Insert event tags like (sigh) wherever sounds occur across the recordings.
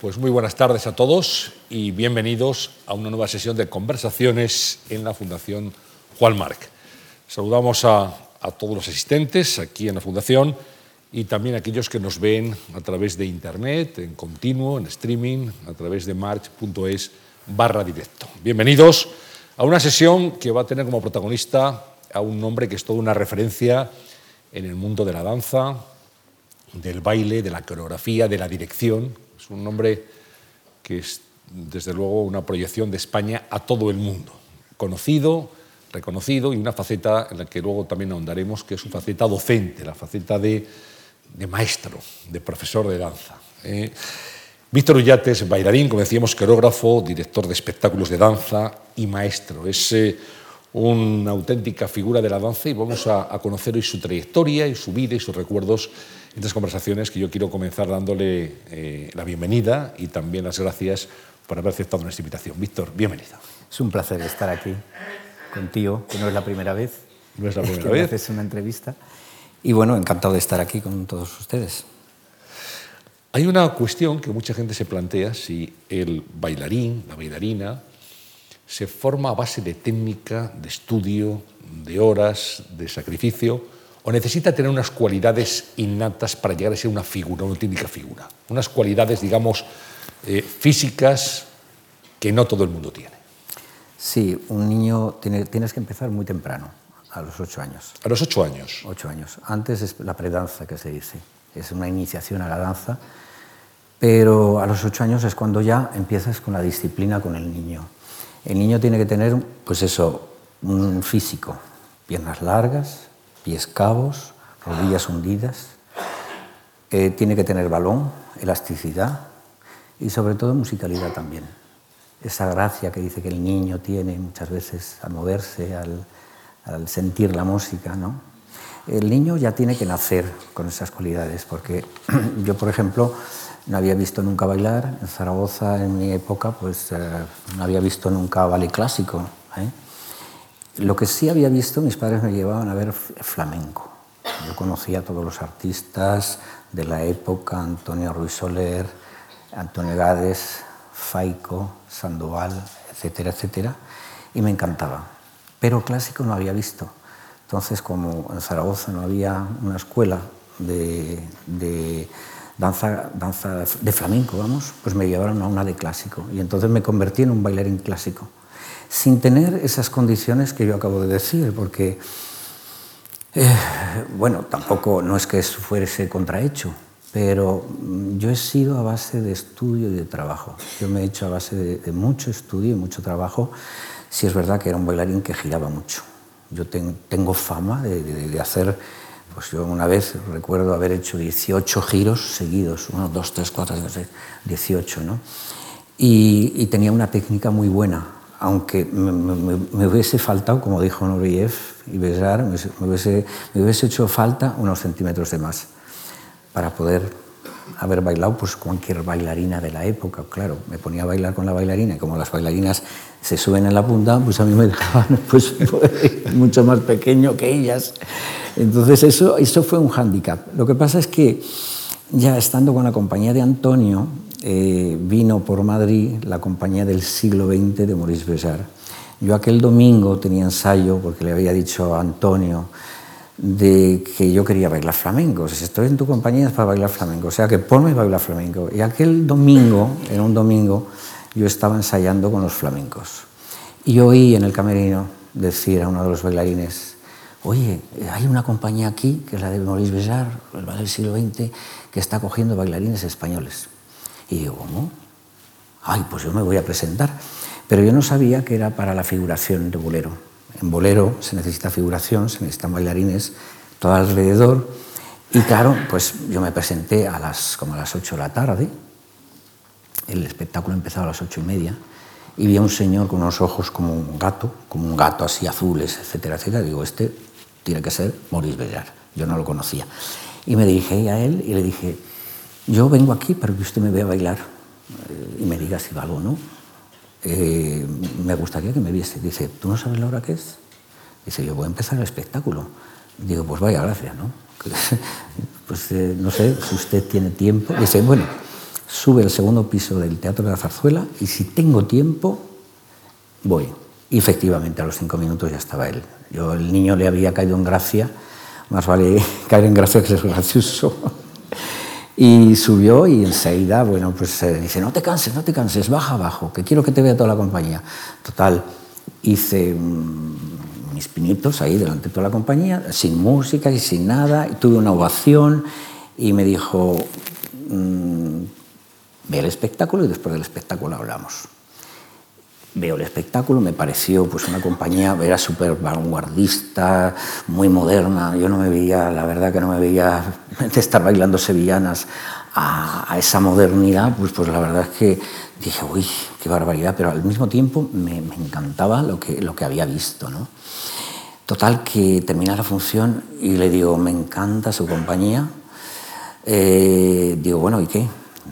Pues muy buenas tardes a todos y bienvenidos a una nueva sesión de conversaciones en la Fundación Juan Marc. Saludamos a, todos los asistentes aquí en la Fundación y también a aquellos que nos ven a través de Internet, en continuo, en streaming, a través de march.es barra directo. Bienvenidos a una sesión que va a tener como protagonista a un hombre que es toda una referencia en el mundo de la danza, del baile, de la coreografía, de la dirección, es un nombre que es, desde luego, una proyección de España a todo el mundo, conocido, reconocido y una faceta en la que luego también ahondaremos, que es su faceta docente, la faceta de, maestro, de profesor de danza. ¿eh? Víctor Ullate es bailarín, como decíamos, coreógrafo, director de espectáculos de danza y maestro. Es eh, una auténtica figura de la danza y vamos a, a conocer hoy su trayectoria y su vida y sus recuerdos estas conversaciones que yo quiero comenzar dándole eh, la bienvenida y también las gracias por haber aceptado nuestra invitación. Víctor, bienvenido. Es un placer estar aquí contigo, que no es la primera vez. No es la (laughs) primera que vez. haces una entrevista. Y bueno, encantado de estar aquí con todos ustedes. Hay una cuestión que mucha gente se plantea si el bailarín, la bailarina, se forma a base de técnica, de estudio, de horas, de sacrificio, o necesita tener unas cualidades innatas para llegar a ser una figura, una auténtica figura. Unas cualidades, digamos, eh, físicas que no todo el mundo tiene. Sí, un niño tiene, tienes que empezar muy temprano, a los ocho años. A los ocho años. Ocho años. Antes es la predanza que se dice, es una iniciación a la danza, pero a los ocho años es cuando ya empiezas con la disciplina con el niño. El niño tiene que tener, pues eso, un físico, piernas largas, pies cabos, rodillas hundidas. Eh, tiene que tener balón, elasticidad y sobre todo musicalidad también. Esa gracia que dice que el niño tiene muchas veces al moverse, al, al sentir la música. ¿no? El niño ya tiene que nacer con esas cualidades, porque (clears throat) yo, por ejemplo, no había visto nunca bailar. En Zaragoza, en mi época, pues eh, no había visto nunca ballet clásico. ¿eh? Lo que sí había visto, mis padres me llevaban a ver flamenco. Yo conocía a todos los artistas de la época, Antonio Ruiz Soler, Antonio Gades, Faico, Sandoval, etcétera, etcétera, y me encantaba. Pero clásico no había visto. Entonces, como en Zaragoza no había una escuela de, de danza, danza de flamenco, vamos, pues me llevaron a una de clásico. Y entonces me convertí en un bailarín clásico sin tener esas condiciones que yo acabo de decir, porque, eh, bueno, tampoco no es que fuese contrahecho, pero yo he sido a base de estudio y de trabajo. Yo me he hecho a base de, mucho estudio y mucho trabajo. Si es verdad que era un bailarín que giraba mucho. Yo ten, tengo fama de, hacer, pues yo una vez recuerdo haber hecho 18 giros seguidos, 1, 2, 3, 4, 18, ¿no? Y, y tenía una técnica muy buena, aunque me, me, me, hubiese faltado, como dijo Nureyev y Besar, me hubiese, me hubiese hecho falta unos centímetros de más para poder haber bailado pues cualquier bailarina de la época. Claro, me ponía a bailar con la bailarina y como las bailarinas se suben en la punta, pues a mí me (laughs) dejaban pues, (laughs) mucho más pequeño que ellas. Entonces eso, eso fue un hándicap. Lo que pasa es que ya estando con la compañía de Antonio, eh, vino por Madrid la compañía del siglo XX de Maurice Béjart. Yo aquel domingo tenía ensayo porque le había dicho a Antonio de que yo quería bailar flamenco. Si estoy en tu compañía es para bailar flamenco, o sea que ponme a bailar flamenco. Y aquel domingo, en un domingo, yo estaba ensayando con los flamencos. Y oí en el camerino decir a uno de los bailarines, oye, hay una compañía aquí, que es la de Maurice Béjart, el del siglo XX, que está cogiendo bailarines españoles. Y digo, ¿cómo? Ay, pues yo me voy a presentar. Pero yo no sabía que era para la figuración de bolero. En bolero se necesita figuración, se necesitan bailarines todo alrededor. Y claro, pues yo me presenté a las, como a las 8 de la tarde. El espectáculo empezaba a las ocho y media. Y vi a un señor con unos ojos como un gato, como un gato así azules, etcétera, etcétera. Digo, este tiene que ser Maurice Bellar. Yo no lo conocía. Y me dirigí a él y le dije, yo vengo aquí para que usted me vea bailar y me diga si valgo o no. Eh, me gustaría que me viese. Dice, ¿tú no sabes la hora que es? Dice, yo voy a empezar el espectáculo. Digo, pues vaya gracias, ¿no? (laughs) pues eh, no sé si usted tiene tiempo. Dice, bueno, sube al segundo piso del Teatro de la Zarzuela y si tengo tiempo, voy. Y efectivamente, a los cinco minutos ya estaba él. Yo, el niño le había caído en gracia, más vale (laughs) caer en gracia que ser gracioso. Y subió y enseguida, bueno, pues eh, dice, no te canses, no te canses, baja abajo, que quiero que te vea toda la compañía. Total, hice mis pinitos ahí delante de toda la compañía, sin música y sin nada, y tuve una ovación y me dijo, mm, ve el espectáculo y después del espectáculo hablamos. Veo el espectáculo, me pareció pues una compañía, era súper vanguardista, muy moderna. Yo no me veía, la verdad que no me veía (laughs) de estar bailando sevillanas a, esa modernidad, pues, pues la verdad es que dije, uy, qué barbaridad, pero al mismo tiempo me, encantaba lo que, lo que había visto. ¿no? Total, que termina la función y le digo, me encanta su compañía. Eh, digo, bueno, ¿y qué?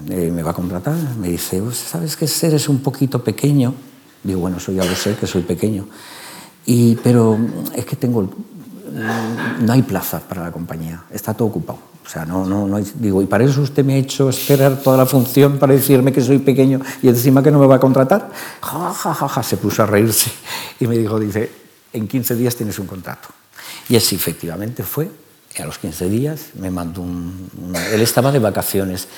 Eh, ¿Me va a contratar? Me dice, pues, ¿sabes que eres un poquito pequeño? Digo, bueno, eso ya lo sé, que soy pequeño. Y, pero es que tengo, no hay plaza para la compañía, está todo ocupado. O sea, no, no, no digo, y para eso usted me ha hecho esperar toda la función para decirme que soy pequeño y encima que no me va a contratar. Ja, ja, ja, ja, se puso a reírse y me dijo, dice, en 15 días tienes un contrato. Y así efectivamente fue. A los 15 días me mandó un, Él estaba de vacaciones.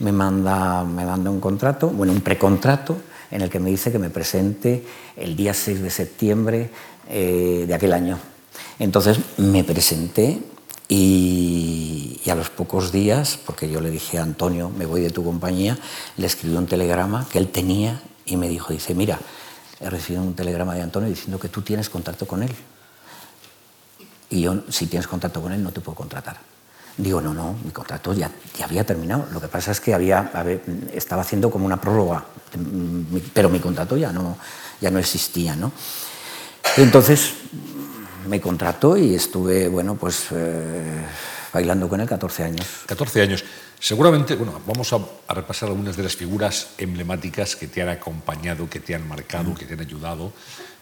Me manda, me manda un contrato, bueno, un precontrato en el que me dice que me presente el día 6 de septiembre eh, de aquel año. Entonces me presenté y, a los pocos días, porque yo le dije a Antonio, me voy de tu compañía, le escribí un telegrama que él tenía y me dijo, dice, mira, he recibido un telegrama de Antonio diciendo que tú tienes contacto con él. Y yo, si tienes contacto con él, no te puedo contratar. Digo, no, no, mi contrato ya, ya había terminado. Lo que pasa es que había, estaba haciendo como una prórroga, pero mi contrato ya no, ya no existía. ¿no? Entonces me contrató y estuve, bueno, pues eh, bailando con él 14 años. 14 años. Seguramente, bueno, vamos a, repasar algunas de las figuras emblemáticas que te han acompañado, que te han marcado, que te han ayudado.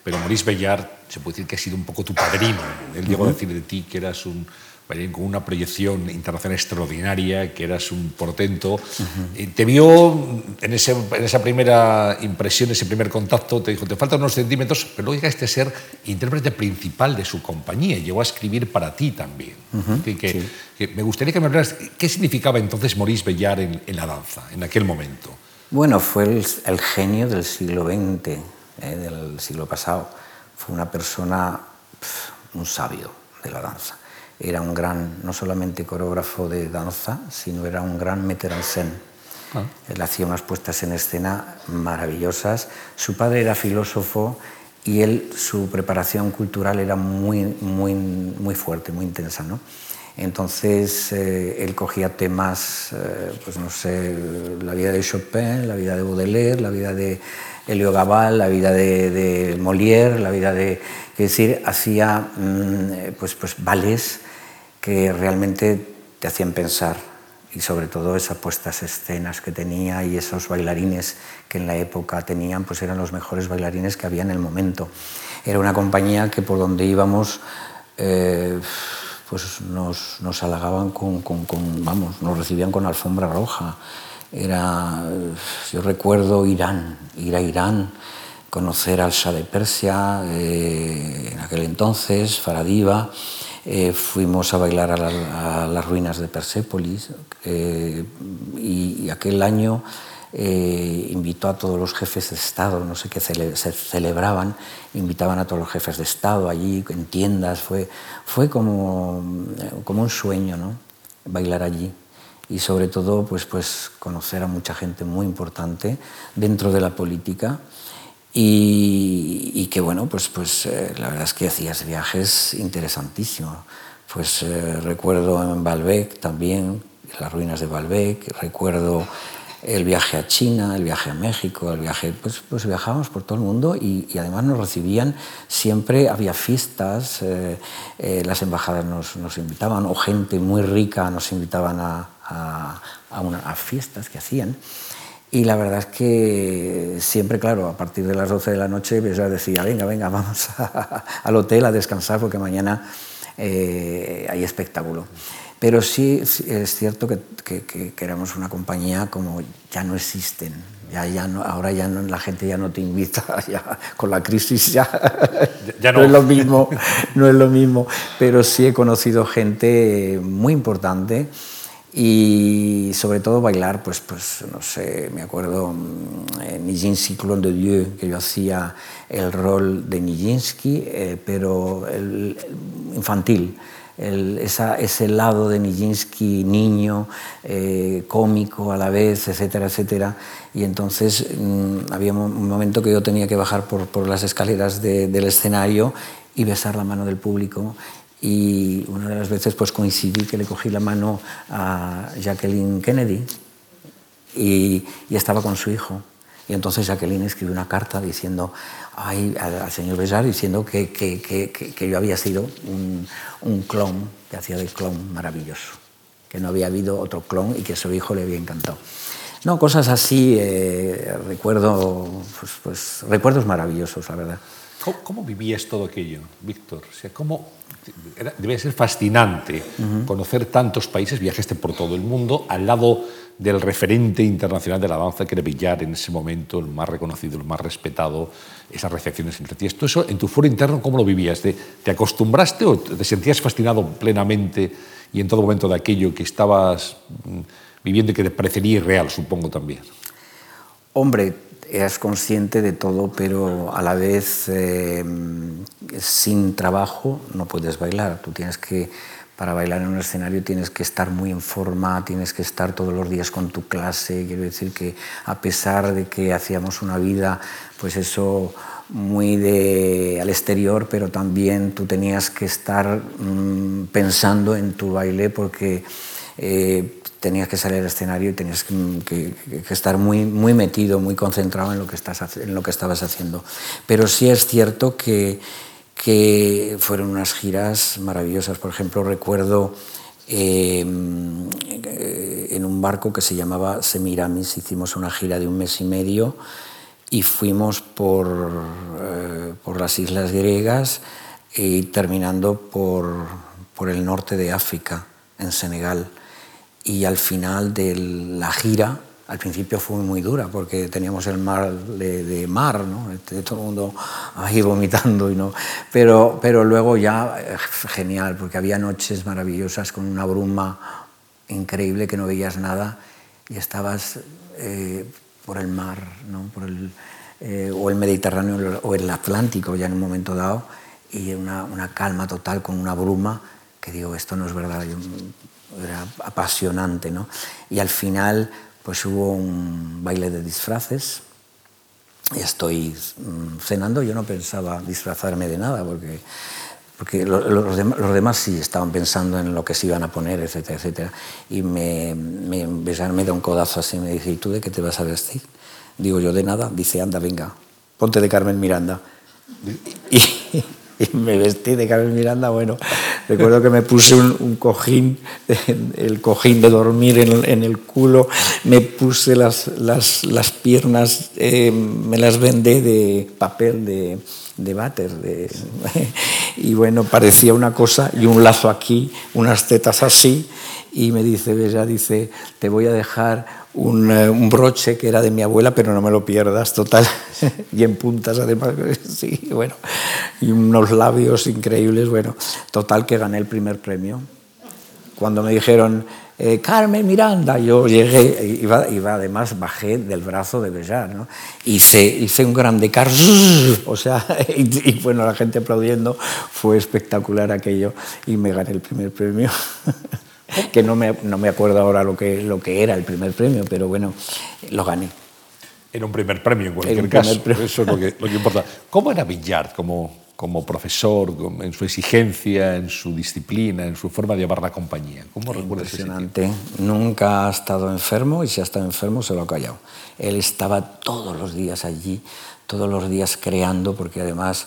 Pero Maurice Bellard, se puede decir que ha sido un poco tu padrino. Él llegó a decir de ti que eras un con una proyección internacional extraordinaria, que eras un portento. Te vio en, esa primera impresión, ese primer contacto, te dijo, te faltan unos centímetros, pero luego llegaste a ser intérprete principal de su compañía, llegó a escribir para ti también. que, me gustaría que me hablaras, ¿qué significaba entonces Maurice Bellar en, la danza, en aquel momento? Bueno, fue el, genio del siglo XX, eh, del siglo pasado. Fue una persona, un sabio de la danza era un gran, no solamente coreógrafo de danza, sino era un gran meter en scène. Ah. Él hacía unas puestas en escena maravillosas. Su padre era filósofo y él, su preparación cultural era muy, muy, muy fuerte, muy intensa. ¿no? Entonces, eh, él cogía temas, eh, pues no sé, la vida de Chopin, la vida de Baudelaire, la vida de Helio Gabal, la vida de, de Molière, la vida de... Es decir, hacía mm, pues, pues, ballets que realmente te hacían pensar y sobre todo esas puestas escenas que tenía y esos bailarines que en la época tenían, pues eran los mejores bailarines que había en el momento. Era una compañía que por donde íbamos, eh, pues nos, nos halagaban con, con, vamos, nos recibían con alfombra roja. Era, yo recuerdo Irán, ir a Irán, conocer al Shah de Persia, eh, en aquel entonces, Faradiva, eh, fuimos a bailar a, las ruinas de Persépolis eh, y, aquel año eh, invitó a todos los jefes de Estado, no sé qué se celebraban, invitaban a todos los jefes de Estado allí en tiendas, fue, fue como, como un sueño ¿no? bailar allí y sobre todo pues, pues conocer a mucha gente muy importante dentro de la política y, que bueno, pues, pues eh, la verdad es que hacías viajes interesantísimos. Pues eh, recuerdo en Balbec también, las ruinas de Balbec, recuerdo el viaje a China, el viaje a México, el viaje, pues, pues viajábamos por todo el mundo y, además nos recibían siempre, había fiestas, eh, las embajadas nos, nos, invitaban o gente muy rica nos invitaban a, a, a fiestas que hacían. Y la verdad es que siempre, claro, a partir de las 12 de la noche, pues ya decía, venga, venga, (laughs) vamos al hotel a descansar porque mañana eh, hay espectáculo. Pero sí es cierto que, que, éramos una compañía como ya no existen. Ya, ya no, ahora ya no, la gente ya no te invita, (laughs) ya, con la crisis ya, ya no. no. es lo mismo, (laughs) no es lo mismo. Pero sí he conocido gente muy importante y sobre todo bailar, pues, pues no sé, me acuerdo mm, en Nijinsky Clone de Dieu, que yo hacía el rol de Nijinsky, eh, pero el, infantil. El, ese lado de Nijinsky niño, eh, cómico a la vez, etcétera, etcétera. Y entonces mm, había un momento que yo tenía que bajar por, por las escaleras del escenario y besar la mano del público y una de las veces pues coincidí que le cogí la mano a Jacqueline Kennedy y, estaba con su hijo. Y entonces Jacqueline escribió una carta diciendo ay, al, señor Besar diciendo que, que, que, que, yo había sido un, un clon, que hacía de clon maravilloso, que no había habido otro clon y que su hijo le había encantado. No, cosas así, eh, recuerdo, pues, pues, recuerdos maravillosos, la verdad. ¿Cómo, vivías todo aquello, Víctor? O sea, ¿cómo, debe ser fascinante conocer tantos países, viajaste por todo el mundo, al lado del referente internacional de la danza que era Villar en ese momento, el más reconocido, el más respetado, esas recepciones entre ti. ¿Esto eso en tu foro interno cómo lo vivías? ¿Te, ¿Te, acostumbraste o te sentías fascinado plenamente y en todo momento de aquello que estabas mm, viviendo y que te parecería irreal, supongo también? Hombre, eres consciente de todo, pero a la vez eh, sin trabajo no puedes bailar. Tú tienes que, para bailar en un escenario tienes que estar muy en forma, tienes que estar todos los días con tu clase. Quiero decir que a pesar de que hacíamos una vida, pues eso muy de, al exterior, pero también tú tenías que estar mm, pensando en tu baile porque eh, tenías que salir al escenario y tenías que, estar muy, muy metido, muy concentrado en lo, que estás, en lo que estabas haciendo. Pero sí es cierto que, que fueron unas giras maravillosas. Por ejemplo, recuerdo em, en un barco que se llamaba Semiramis, hicimos una gira de un mes y medio y fuimos por, eh, por las islas griegas y terminando por, por el norte de África, en Senegal y al final de la gira, al principio fue muy dura porque teníamos el mar de, mar, ¿no? Este, todo el mundo ahí vomitando y no, pero, pero luego ya eh, genial porque había noches maravillosas con una bruma increíble que no veías nada y estabas eh, por el mar, ¿no? por el, eh, o el Mediterráneo o el Atlántico ya en un momento dado y una, una calma total con una bruma que digo, esto no es verdad, era apasionante, ¿no? Y al final, pues hubo un baile de disfraces. Estoy mm, cenando, yo no pensaba disfrazarme de nada, porque, porque los, demás, sí estaban pensando en lo que se iban a poner, etcétera, etcétera. Y me, me, me da un codazo así, me dice, ¿y tú de qué te vas a vestir? Digo yo, de nada. Dice, anda, venga, ponte de Carmen Miranda. Y, (laughs) y me vestí de Carmen Miranda, bueno, recuerdo que me puse un, cojín, (laughs) el cojín de dormir en, el culo, me puse las, las, las piernas, eh, me las vendé de papel de, de váter, (laughs) y bueno, parecía una cosa, y un lazo aquí, unas tetas así, y me dice, Bella, dice, te voy a dejar eh, un, broche que era de mi abuela, pero no me lo pierdas, total, (laughs) y en puntas además, (laughs) sí, bueno, y unos labios increíbles, bueno, total que gané el primer premio. Cuando me dijeron, eh, Carmen Miranda, yo llegué, iba, iba, además, bajé del brazo de Bellar, ¿no? hice, hice un grande car, (laughs) o sea, y, y bueno, la gente aplaudiendo, fue espectacular aquello, y me gané el primer premio. (laughs) que no me, no me acuerdo ahora lo que, lo que era el primer premio, pero bueno, lo gané. Era un primer premio en cualquier caso, eso es lo que, lo que, importa. ¿Cómo era Villard como, como profesor, en su exigencia, en su disciplina, en su forma de llevar la compañía? ¿Cómo recuerdas Impresionante. Nunca ha estado enfermo y si ha estado enfermo se lo ha callado. Él estaba todos los días allí, todos los días creando, porque además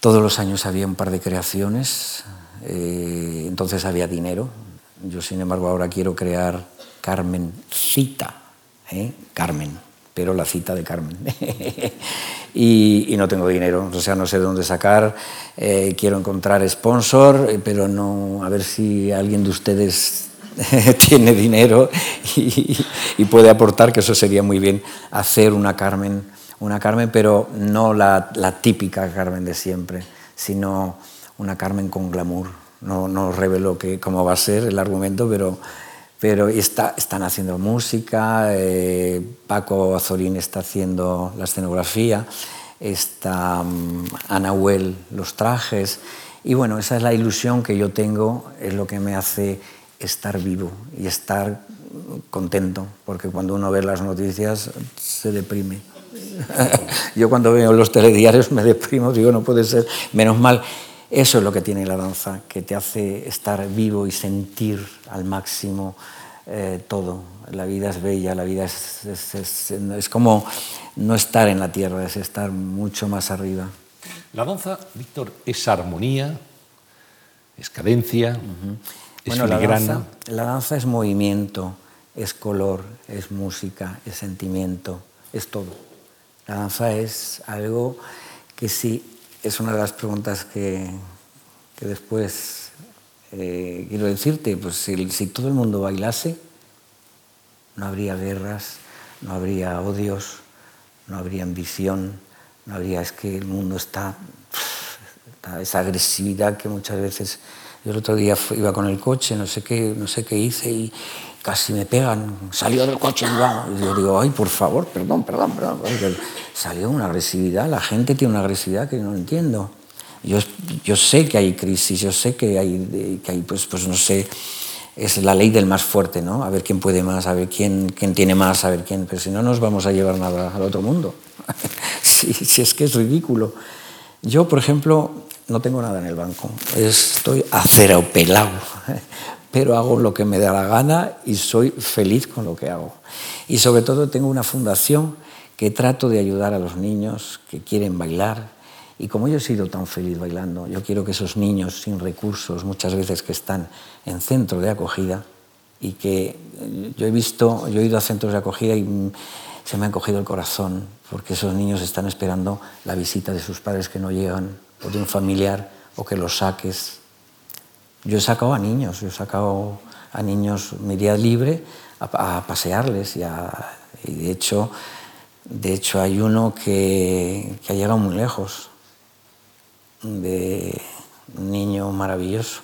todos los años había un par de creaciones eh, entonces había dinero. Yo, sin embargo, ahora quiero crear Carmen Cita, ¿eh? Carmen, pero la cita de Carmen. (laughs) y, no tengo dinero, o sea, no sé de dónde sacar. Eh, quiero encontrar sponsor, eh, pero no, a ver si alguien de ustedes (laughs) tiene dinero (laughs) y, puede aportar, que eso sería muy bien, hacer una Carmen, una Carmen pero no la, típica Carmen de siempre, sino una Carmen con glamour. No, no revelo que, cómo va a ser el argumento, pero pero está, están haciendo música, eh, Paco Azorín está haciendo la escenografía, está um, Ana Huel los trajes, y bueno, esa es la ilusión que yo tengo, es lo que me hace estar vivo y estar contento, porque cuando uno ve las noticias se deprime. (laughs) yo cuando veo los telediarios me deprimo, digo, no puede ser, menos mal. Eso es lo que tiene la danza, que te hace estar vivo y sentir al máximo eh, todo. La vida es bella, la vida es, es, como no estar en la tierra, es estar mucho más arriba. La danza, Víctor, es armonía, es cadencia, es bueno, la danza, la danza es movimiento, es color, es música, es sentimiento, es todo. La danza es algo que sí es una de las preguntas que, después eh, quiero decirte, pues si, todo el mundo bailase, no habría guerras, no habría odios, no habría ambición, no habría, es que el mundo está, esa agresividad que muchas veces, yo el otro día iba con el coche, no sé qué, no sé qué hice y casi me pegan, salió del coche y yo digo, ay, por favor, perdón, perdón, perdón. Salió una agresividad, la gente tiene una agresividad que no entiendo. Yo, yo sé que hay crisis, yo sé que hay, que hay pues, pues no sé, es la ley del más fuerte, ¿no? A ver quién puede más, a ver quién, quién tiene más, a ver quién, pero si no nos vamos a llevar nada al otro mundo. (laughs) si, si es que es ridículo. Yo, por ejemplo, no tengo nada en el banco, estoy pelado pero hago lo que me da la gana y soy feliz con lo que hago. Y sobre todo tengo una fundación que trato de ayudar a los niños que quieren bailar. Y como yo he sido tan feliz bailando, yo quiero que esos niños sin recursos, muchas veces que están en centro de acogida, y que yo he visto, yo he ido a centros de acogida y se me ha encogido el corazón, porque esos niños están esperando la visita de sus padres que no llegan, o de un familiar, o que los saques yo he sacado a niños, yo he sacado a niños media libre a, pasearles y, de, hecho, de hecho hay uno que, ha llegado muy lejos, de un niño maravilloso,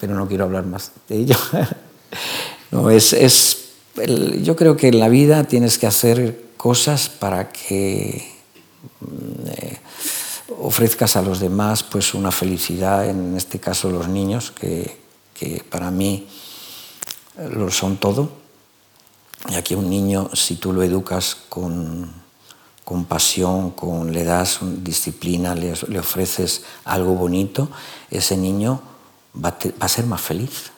pero no quiero hablar más de ello. (laughs) no, es, es yo creo que en la vida tienes que hacer cosas para que... Eh, ofrezcas a los demás pues una felicidad, en este caso los niños, que, que para mí lo son todo. Y aquí un niño, si tú lo educas con, con pasión, con, le das disciplina, le, le, ofreces algo bonito, ese niño va a, va a ser más feliz.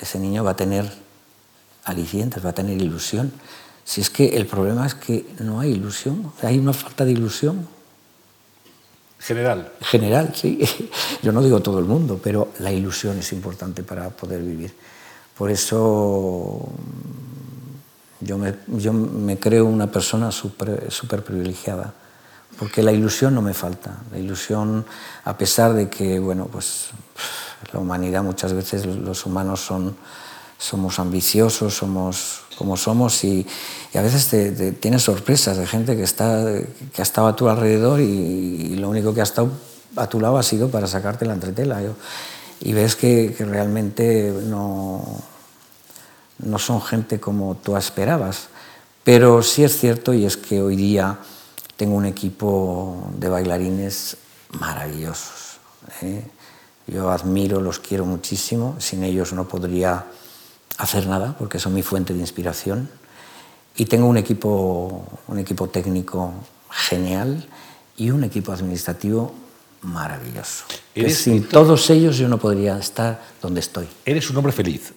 Ese niño va a tener alicientes, va a tener ilusión. Si es que el problema es que no hay ilusión, hay una falta de ilusión. General. General, sí. (laughs) Yo no digo todo el mundo, pero la ilusión es importante para poder vivir. Por eso yo me, yo me creo una persona súper privilegiada, porque la ilusión no me falta. La ilusión, a pesar de que, bueno, pues la humanidad muchas veces los humanos son, somos ambiciosos, somos como somos y, a veces te, tienes sorpresas de gente que, está, que ha estado a tu alrededor y, lo único que ha estado a tu lado ha sido para sacarte la entretela. y ves que, realmente no, no son gente como tú esperabas. Pero sí es cierto y es que hoy día tengo un equipo de bailarines maravillosos. ¿eh? Yo admiro, los quiero muchísimo, sin ellos no podría hacer nada porque son mi fuente de inspiración. Y tengo un equipo, un equipo técnico genial y un equipo administrativo maravilloso. sin todos ellos yo no podría estar donde estoy. ¿Eres un hombre feliz?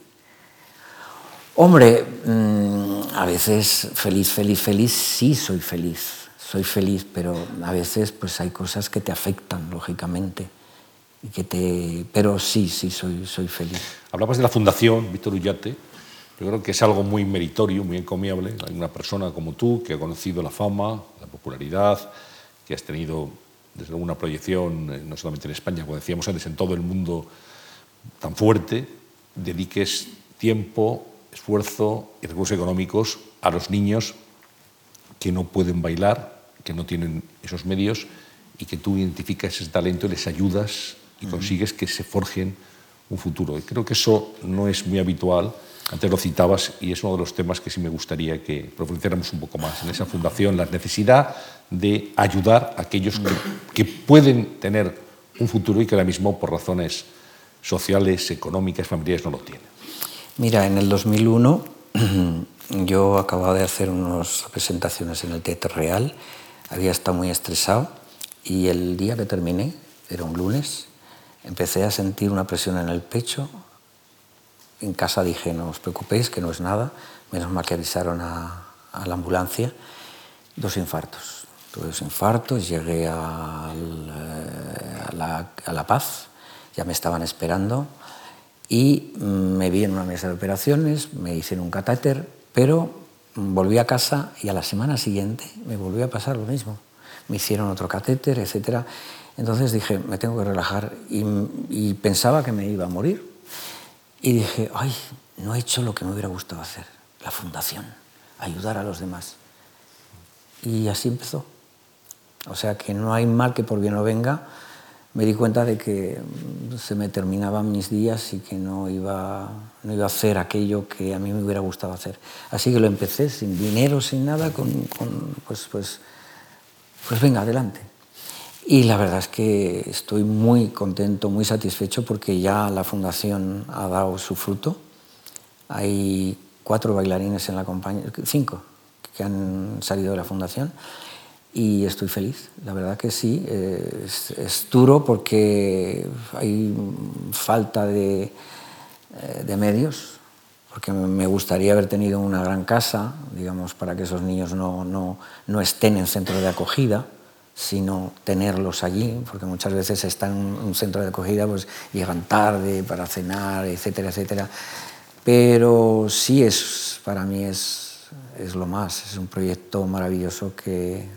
Hombre, mm, a veces feliz, feliz, feliz, sí soy feliz. Soy feliz, pero a veces pues hay cosas que te afectan, lógicamente que te... Pero sí, sí, soy, soy feliz. Hablabas de la Fundación Víctor Ullate, Yo creo que es algo muy meritorio, muy encomiable. Hay una persona como tú que ha conocido la fama, la popularidad, que has tenido desde alguna proyección, eh, no solamente en España, como decíamos antes, en todo el mundo tan fuerte, dediques tiempo, esfuerzo y recursos económicos a los niños que no pueden bailar, que no tienen esos medios y que tú identificas ese talento y les ayudas y consigues que se forjen un futuro. Y creo que eso no es muy habitual. Antes lo citabas y es uno de los temas que sí me gustaría que profundizáramos un poco más en esa fundación, la necesidad de ayudar a aquellos que, pueden tener un futuro y que ahora mismo por razones sociales, económicas, familiares no lo tienen. Mira, en el 2001 (clears throat) yo acababa de hacer unas presentaciones en el Teatro Real, había estado muy estresado y el día que terminé, era un lunes, empecé a sentir una presión en el pecho. En casa dije, no os preocupéis, que no es nada. Menos mal que avisaron a, la ambulancia. Dos infartos. Tuve dos infartos, llegué a la, a la Paz, ya me estaban esperando y me vi en una mesa de operaciones, me hicieron un catéter, pero volví a casa y a la semana siguiente me volvió a pasar lo mismo. Me hicieron otro catéter, etc. Entonces dije, me tengo que relajar y, pensaba que me iba a morir. Y dije, ay, no he hecho lo que me hubiera gustado hacer, la fundación, ayudar a los demás. Y así empezó. O sea que no hay mal que por bien no venga. Me di cuenta de que se me terminaban mis días y que no iba, no iba a hacer aquello que a mí me hubiera gustado hacer. Así que lo empecé sin dinero, sin nada, con, con pues, pues, pues venga, adelante. Y la verdad es que estoy muy contento, muy satisfecho porque ya la fundación ha dado su fruto. Hay cuatro bailarines en la compañía, cinco, que han salido de la fundación y estoy feliz. La verdad que sí, es, duro porque hay falta de, eh, de, medios, porque me gustaría haber tenido una gran casa, digamos, para que esos niños no, no, no estén en centro de acogida sino tenerlos allí, porque muchas veces están en un centro de acogida, pues llegan tarde para cenar, etcétera, etcétera. Pero sí es, para mí es, es lo más, es un proyecto maravilloso que,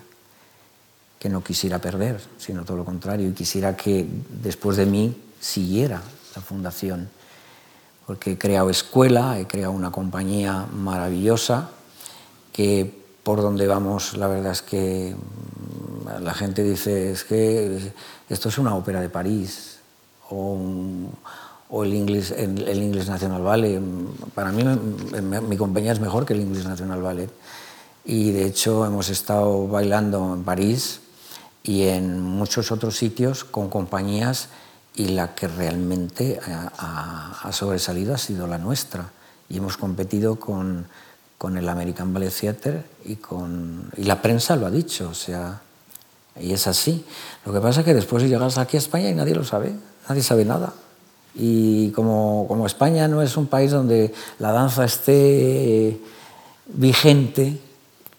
que no quisiera perder, sino todo lo contrario, y quisiera que después de mí siguiera la fundación, porque he creado escuela, he creado una compañía maravillosa que por donde vamos la verdad es que la gente dice, es que esto es una ópera de París o, el, English, el, National Ballet. Para mí mi compañía es mejor que el English National Ballet. Y de hecho hemos estado bailando en París y en muchos otros sitios con compañías y la que realmente ha, ha sobresalido ha sido la nuestra. Y hemos competido con, con el American Ballet Theatre y, con, y la prensa lo ha dicho. O sea, y es así. Lo que pasa es que después llegas aquí a España y nadie lo sabe, nadie sabe nada. Y como, como España no es un país donde la danza esté vigente,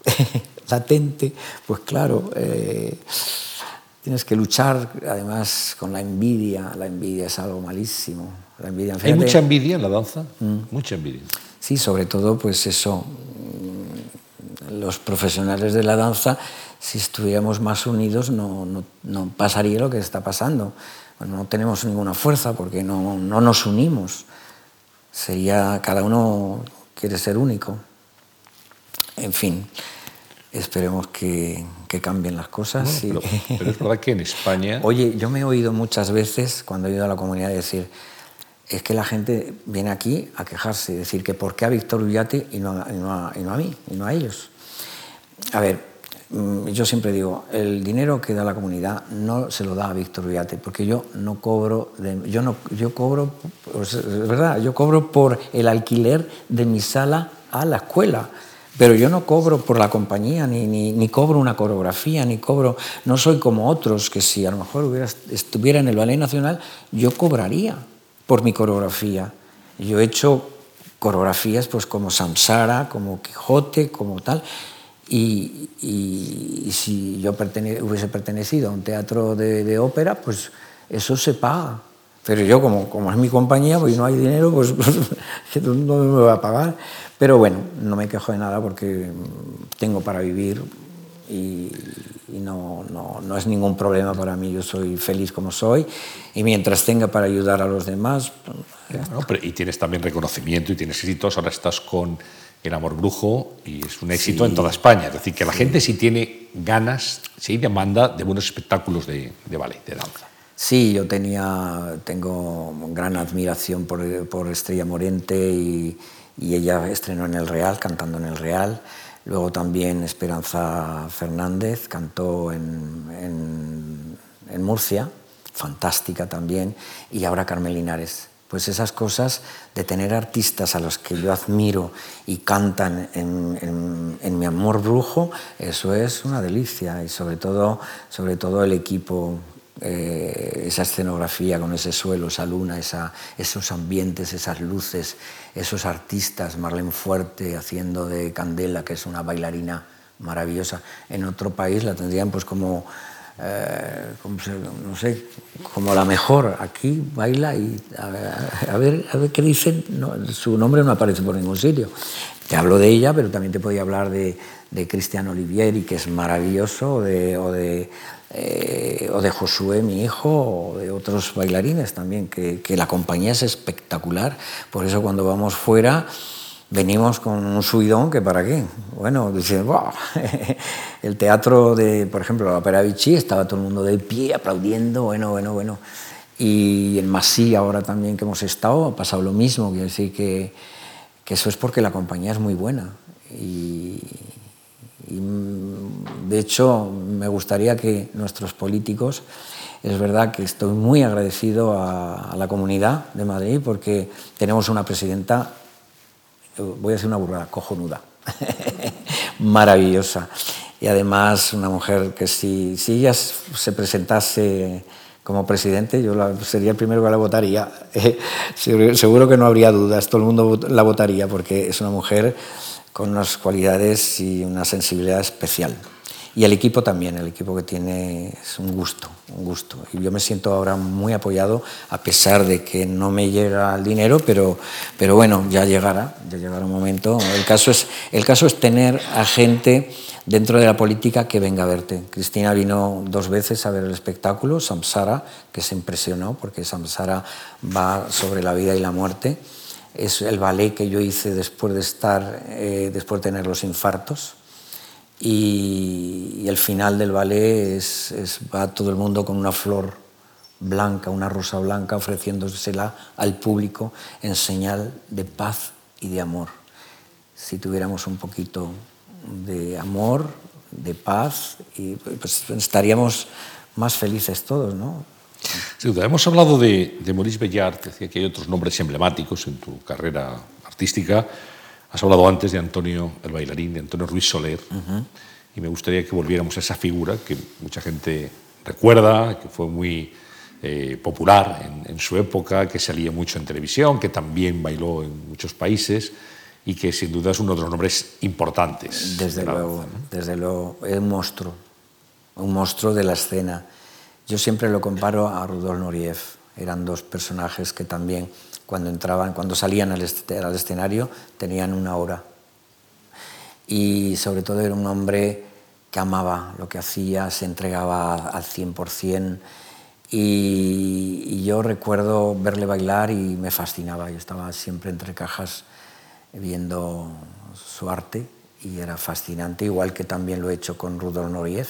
(laughs) latente, pues claro, eh, tienes que luchar además con la envidia. La envidia es algo malísimo. La envidia, ¿Hay mucha envidia en la danza? Mm. Mucha envidia. Sí, sobre todo pues eso, mm, los profesionales de la danza si estuviéramos más unidos no, no, pasaría lo que está pasando. Bueno, no tenemos ninguna fuerza porque no, no, nos unimos. Sería, cada uno quiere ser único. En fin, esperemos que, que cambien las cosas. pero, (laughs) pero, es verdad que en España... Oye, yo me he oído muchas veces cuando he ido a la comunidad decir, es que la gente viene aquí a quejarse, decir que por qué a Víctor Villate y no, y no, a, y no a mí, y no a ellos. A ver, yo siempre digo, el dinero que da la comunidad no se lo da a Víctor Villate, porque yo no cobro, yo no, yo cobro, pues, es verdad, yo cobro por el alquiler de mi sala a la escuela, pero yo no cobro por la compañía, ni, ni, cobro una coreografía, ni cobro, no soy como otros que si a lo mejor hubiera, estuviera en el Ballet Nacional, yo cobraría por mi coreografía. Yo he hecho coreografías pues como Samsara, como Quijote, como tal, y, si yo hubiese pertenecido a un teatro de, ópera, pues eso se paga. Pero yo, como, como es mi compañía, pues no hay dinero, pues, pues (laughs) no me va a pagar. Pero bueno, no me quejo de nada porque tengo para vivir y, no, no, no, es ningún problema para mí. Yo soy feliz como soy y mientras tenga para ayudar a los demás. Pues, y tienes también reconocimiento y tienes éxitos. Ahora estás con El Amor Brujo y es un éxito en toda España. Es decir, que la gente sí tiene ganas, sí demanda de buenos espectáculos de, de ballet, de danza. Sí, yo tenía, tengo gran admiración por, por Estrella Morente y, y ella estrenó en el Real, cantando en el Real. Luego también Esperanza Fernández cantó en, en, Murcia, fantástica también, y ahora Carmen Linares. Pues esas cosas de tener artistas a los que yo admiro y cantan en, mi amor brujo, eso es una delicia y sobre todo, sobre todo el equipo eh, esa escenografía con ese suelo, esa luna, esos ambientes, esas luces, esos artistas, Marlene Fuerte haciendo de Candela, que es una bailarina maravillosa. En otro país la tendrían pues como, eh, no sé, como la mejor. Aquí baila y a ver, a ver, qué dicen. su nombre no aparece por ningún sitio. Te hablo de ella, pero también te podía hablar de, de Cristian Olivieri, que es maravilloso, o de eh, o de Josué, mi hijo, o de otros bailarines también, que, la compañía es espectacular. Por eso cuando vamos fuera venimos con un subidón que para qué. Bueno, dicen, (laughs) el teatro de, por ejemplo, la Ópera Vichy, estaba todo el mundo de pie aplaudiendo, bueno, bueno, bueno. Y en Masí ahora también que hemos estado ha pasado lo mismo, quiero decir que, que eso es porque la compañía es muy buena. Y, y, de hecho, me gustaría que nuestros políticos, es verdad que estoy muy agradecido a, la comunidad de Madrid porque tenemos una presidenta, voy a decir una burrada, cojonuda, (laughs) maravillosa. Y además una mujer que si, si ella se presentase como presidente, yo sería el primero que la votaría. (laughs) seguro que no habría dudas, todo el mundo la votaría porque es una mujer con unas cualidades y una sensibilidad especial. Y el equipo también, el equipo que tiene es un gusto, un gusto. Y yo me siento ahora muy apoyado, a pesar de que no me llega el dinero, pero, pero bueno, ya llegará, ya llegará un momento. El caso, es, el caso es tener a gente dentro de la política que venga a verte. Cristina vino dos veces a ver el espectáculo, Samsara, que se impresionó, porque Samsara va sobre la vida y la muerte es el ballet que yo hice después de estar, eh, después de tener los infartos. Y, el final del ballet es, va todo el mundo con una flor blanca, una rosa blanca, ofreciéndosela al público en señal de paz y de amor. Si tuviéramos un poquito de amor, de paz, y pues estaríamos más felices todos, ¿no? Sin duda, hemos hablado de, Maurice Bellart, decía que hay otros nombres emblemáticos en tu carrera artística. Has hablado antes de Antonio, el bailarín, de Antonio Ruiz Soler, y me gustaría que volviéramos a esa figura que mucha gente recuerda, que fue muy eh, popular en, en, su época, que salía mucho en televisión, que también bailó en muchos países y que sin duda es uno de los nombres importantes. Desde luego, desde luego, es un monstruo, un monstruo de la escena yo siempre lo comparo a Rudolf Nureyev. Eran dos personajes que también cuando entraban, cuando salían al, escenario, tenían una hora. Y sobre todo era un hombre que amaba lo que hacía, se entregaba al 100%. Y, y yo recuerdo verle bailar y me fascinaba. Yo estaba siempre entre cajas viendo su arte y era fascinante, igual que también lo he hecho con Rudolf Nureyev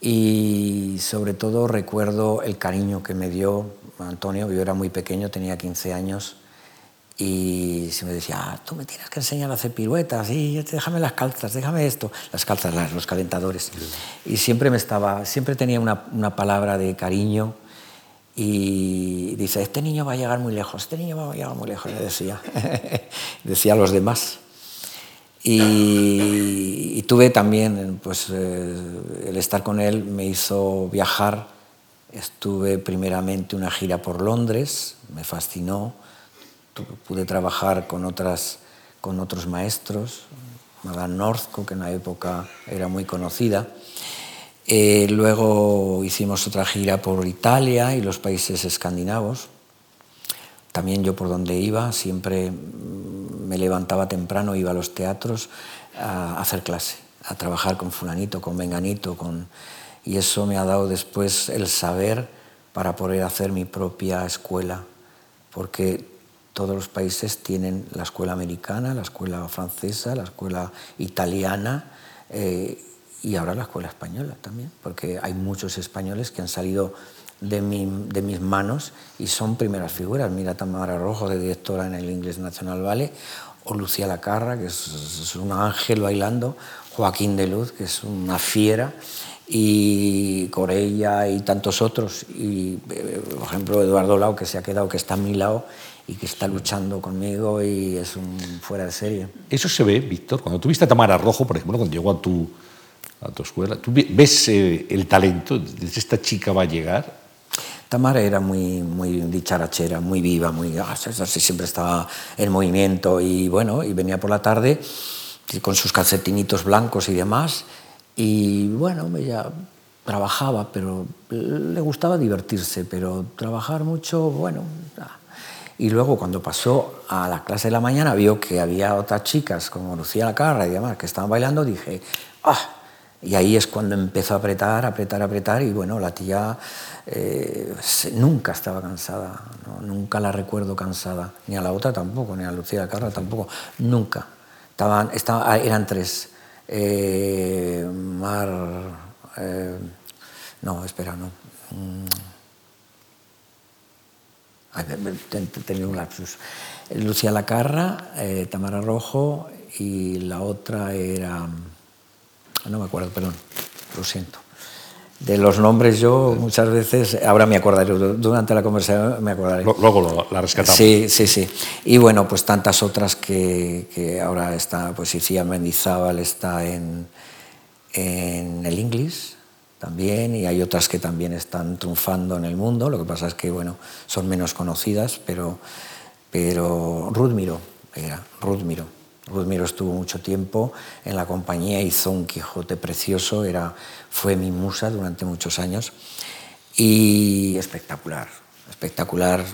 y sobre todo recuerdo el cariño que me dio Antonio, yo era muy pequeño, tenía 15 años, y se me decía, ah, tú me tienes que enseñar a hacer piruetas, y déjame las calzas, déjame esto, las calzas, los calentadores. Y siempre, me estaba, siempre tenía una, una palabra de cariño y dice, este niño va a llegar muy lejos, este niño va a llegar muy lejos, le decía, (laughs) decía a los demás. Y, tuve también, pues eh, el estar con él me hizo viajar. Estuve primeramente una gira por Londres, me fascinó. Pude trabajar con, otras, con otros maestros, Madame Northcote, que en la época era muy conocida. Eh, luego hicimos otra gira por Italia y los países escandinavos. También yo por donde iba, siempre me levantaba temprano, iba a los teatros a hacer clase, a trabajar con fulanito, con menganito, con... y eso me ha dado después el saber para poder hacer mi propia escuela, porque todos los países tienen la escuela americana, la escuela francesa, la escuela italiana eh, y ahora la escuela española también, porque hay muchos españoles que han salido de, mis manos y son primeras figuras. Mira Tamara Rojo, de directora en el Inglés National Ballet, o Lucía Lacarra, que es, un ángel bailando, Joaquín de Luz, que es una fiera, y Corella y tantos otros, y eh, por ejemplo Eduardo Lau, que se ha quedado, que está a mi lado y que está luchando conmigo y es un fuera de serie. Eso se ve, Víctor, cuando tuviste a Tamara Rojo, por ejemplo, cuando llegó a tu, a tu escuela, ¿tú ves eh, el talento de esta chica va a llegar? Tamara era muy, muy dicharachera, muy viva, muy, ah, siempre estaba en movimiento y bueno, y venía por la tarde con sus calcetinitos blancos y demás y bueno, ella trabajaba, pero le gustaba divertirse, pero trabajar mucho, bueno. Y luego cuando pasó a la clase de la mañana vio que había otras chicas como Lucía Lacarra y demás que estaban bailando, dije, ah, y ahí es cuando empezó a apretar, apretar, apretar y bueno, la tía eh, nunca estaba cansada, nunca la recuerdo cansada, ni a la otra tampoco, ni a Lucía Carra tampoco, nunca. Estaban, estaban, eran tres. Eh, Mar... Eh, no, espera, no. Mm. Tenía un lapsus. Lucía Lacarra, Tamara Rojo y la otra era no me acuerdo, perdón, lo siento. De los nombres yo muchas veces, ahora me acordaré, durante la conversación me acordaré. Luego la rescatamos. Sí, sí, sí. Y bueno, pues tantas otras que, que ahora está, pues Icía Mendizábal está en, en el English también y hay otras que también están triunfando en el mundo, lo que pasa es que bueno, son menos conocidas, pero, pero Ruth era Ruth Miro. Rudmiro estuvo mucho tiempo en la compañía, hizo un Quijote precioso, era, fue mi musa durante muchos años y espectacular, espectacular.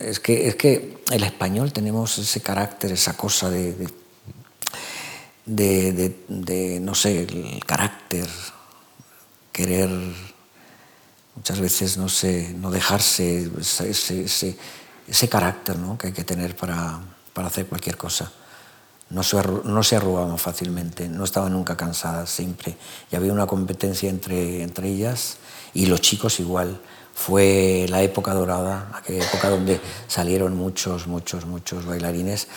Es que, es que el español tenemos ese carácter, esa cosa de, de, no sé, el carácter, querer muchas veces, no sé, no dejarse ese, ese, ese carácter ¿no? que hay que tener para, para hacer cualquier cosa no se, no se arrugaban fácilmente, no estaban nunca cansadas siempre. Y había una competencia entre, entre ellas y los chicos igual. Fue la época dorada, aquella época donde salieron muchos, muchos, muchos bailarines.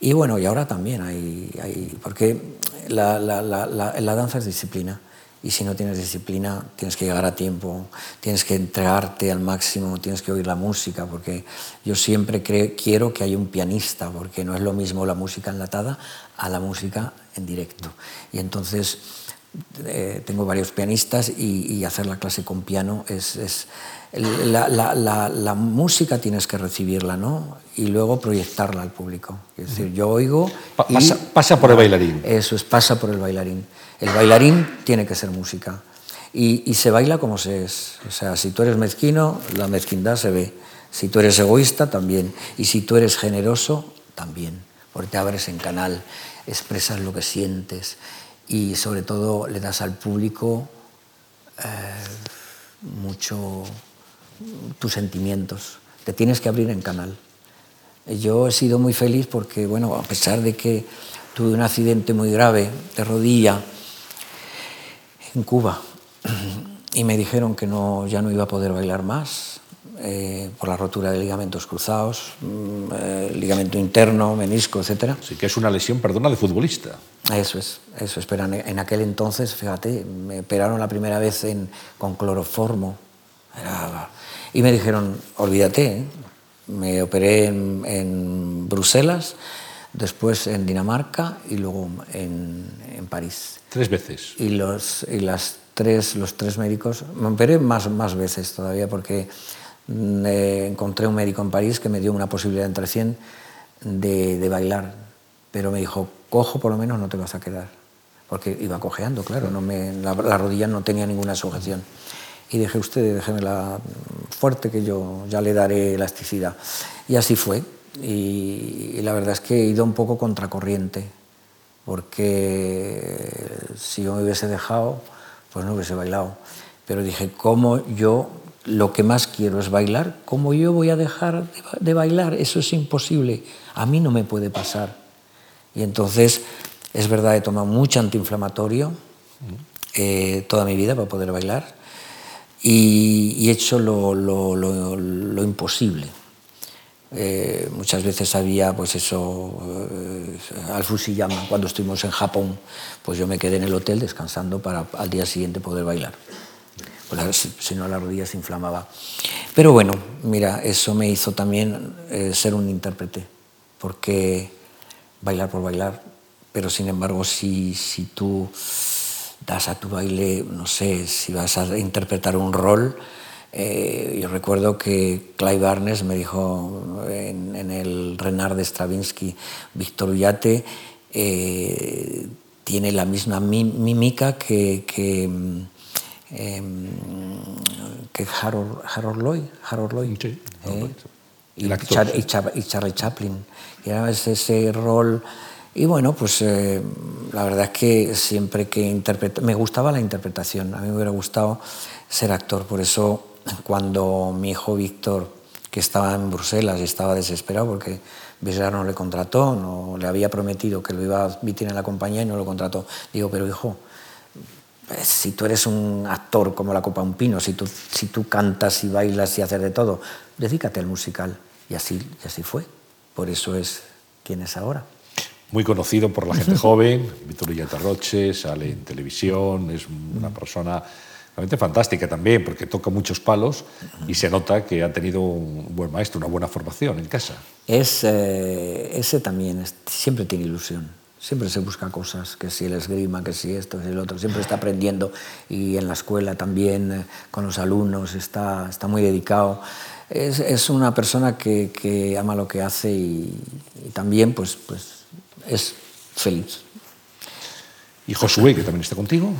Y bueno, y ahora también hay, hay porque la, la, la, la danza es disciplina y si no tienes disciplina tienes que llegar a tiempo, tienes que entregarte al máximo, tienes que oír la música, porque yo siempre quiero que haya un pianista, porque no es lo mismo la música enlatada a la música en directo. Y entonces eh, tengo varios pianistas y, hacer la clase con piano es... es la, la, la, música tienes que recibirla, ¿no? Y luego proyectarla al público. Es decir, yo oigo... pasa, pasa por el bailarín. Eso es, pasa por el bailarín. El bailarín tiene que ser música. Y, se baila como se es. O sea, si tú eres mezquino, la mezquindad se ve. Si tú eres egoísta, también. Y si tú eres generoso, también. Porque te abres en canal, expresas lo que sientes y sobre todo le das al público eh, mucho tus sentimientos. Te tienes que abrir en canal. Yo he sido muy feliz porque, bueno, a pesar de que tuve un accidente muy grave de rodilla, en Cuba y me dijeron que no, ya no iba a poder bailar más eh, por la rotura de ligamentos cruzados, mm, eh, ligamento interno, menisco, etc. Sí, que es una lesión, perdona, de futbolista. Eso es, eso es. Pero en aquel entonces, fíjate, me operaron la primera vez en, con cloroformo. y me dijeron, olvídate, ¿eh? me operé en, en Bruselas, después en Dinamarca y luego en, en París. Tres veces. Y, los, y las tres, los tres médicos, me operé más, más veces todavía porque mm, encontré un médico en París que me dio una posibilidad entre 100 de, de bailar, pero me dijo, cojo por lo menos no te vas a quedar porque iba cojeando, claro, no me, la, la rodilla no tenía ninguna sujeción. Y dije, usted déjemela fuerte que yo ya le daré elasticidad. Y así fue. Y, y la verdad es que he ido un poco contracorriente, porque si yo me hubiese dejado, pues no hubiese bailado. Pero dije, ¿cómo yo lo que más quiero es bailar? ¿Cómo yo voy a dejar de bailar? Eso es imposible. A mí no me puede pasar. Y entonces, es verdad, he tomado mucho antiinflamatorio eh, toda mi vida para poder bailar y, he hecho lo, lo, lo, lo imposible. Eh, muchas veces había, pues eso, eh, al Fusiyama, cuando estuvimos en Japón, pues yo me quedé en el hotel descansando para al día siguiente poder bailar. Pues si, no, la rodilla se inflamaba. Pero bueno, mira, eso me hizo también eh, ser un intérprete, porque bailar por bailar, pero sin embargo, si, si tú das a tu baile, no sé, si vas a interpretar un rol, eh, yo recuerdo que Clive Barnes me dijo en, en el Renard de Stravinsky, Víctor Ullate eh, tiene la misma mímica que, que, eh, que Harold, Harold Lloyd, Harold Lloyd Sí, Lloyd. y, actor, Char- sí. y Char- y Charlie Chaplin. Y era ese, ese rol. Y bueno, pues eh, la verdad es que siempre que interpreta, me gustaba la interpretación. A mí me hubiera gustado ser actor. Por eso, cuando mi hijo Víctor, que estaba en Bruselas y estaba desesperado porque Besar no le contrató, no le había prometido que lo iba a admitir en la compañía y no lo contrató. Digo, pero hijo, pues, si tú eres un actor como la Copa Un Pino, si tú, si tú cantas y bailas y haces de todo, dedícate al musical. Y así, y así fue. Por eso es quien es ahora. Muy conocido por la gente (laughs) joven, Víctor Roche, sale en televisión, es una persona realmente fantástica también, porque toca muchos palos y se nota que ha tenido un buen maestro, una buena formación en casa. Es, eh, ese también es- siempre tiene ilusión. Siempre se busca cosas, que si el esgrima, que si esto, que si el otro. Siempre está aprendiendo y en la escuela también, eh, con los alumnos, está, está muy dedicado. Es, es una persona que, que ama lo que hace y, y también pues, pues es feliz. Y Josué, que también está contigo.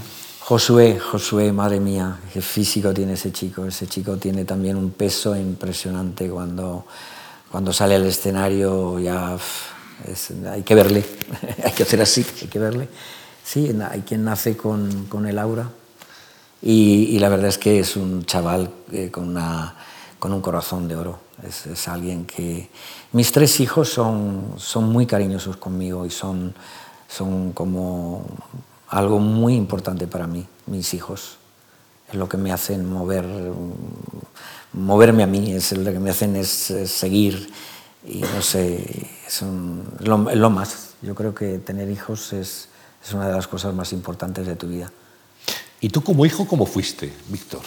Josué, Josué, madre mía, qué físico tiene ese chico. Ese chico tiene también un peso impresionante cuando, cuando sale al escenario. Ya es- hay que verle, (laughs) hay que hacer así, hay que verle. Sí, hay quien nace con, con el aura y, y la verdad es que es un chaval eh, con, una, con un corazón de oro. Es, es alguien que... Mis tres hijos son, son muy cariñosos conmigo y son, son como algo muy importante para mí, mis hijos. Es lo que me hacen mover, moverme a mí, es lo que me hacen es, es seguir y no sé, es un- lo, es lo más. Yo creo que tener hijos es, es una de las cosas más importantes de tu vida. ¿Y tú como hijo cómo fuiste, Víctor?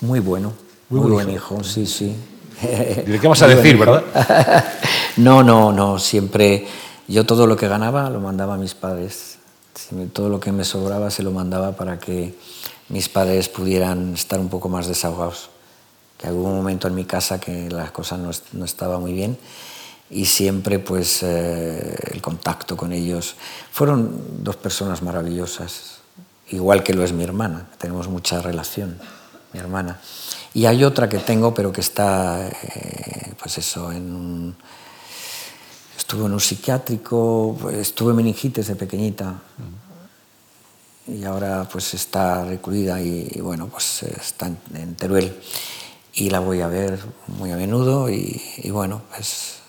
Muy bueno, Muy muy, buen buen hijo, sí, sí. ¿De qué vas a (laughs) decir, hijo. verdad? (laughs) no, no, no, siempre yo todo lo que ganaba lo mandaba a mis padres. Todo lo que me sobraba se lo mandaba para que mis padres pudieran estar un poco más desahogados. Que hubo un momento en mi casa que las cosas no, no estaban muy bien y siempre pues eh, el contacto con ellos. Fueron dos personas maravillosas, igual que lo es mi hermana, tenemos mucha relación, mi hermana. Y hay otra que tengo, pero que está, eh, pues eso, en un, estuvo en un psiquiátrico, estuve en meningitis de pequeñita y ahora pues está recluida y, y, bueno, pues está en, en Teruel y la voy a ver muy a menudo y, y bueno, pues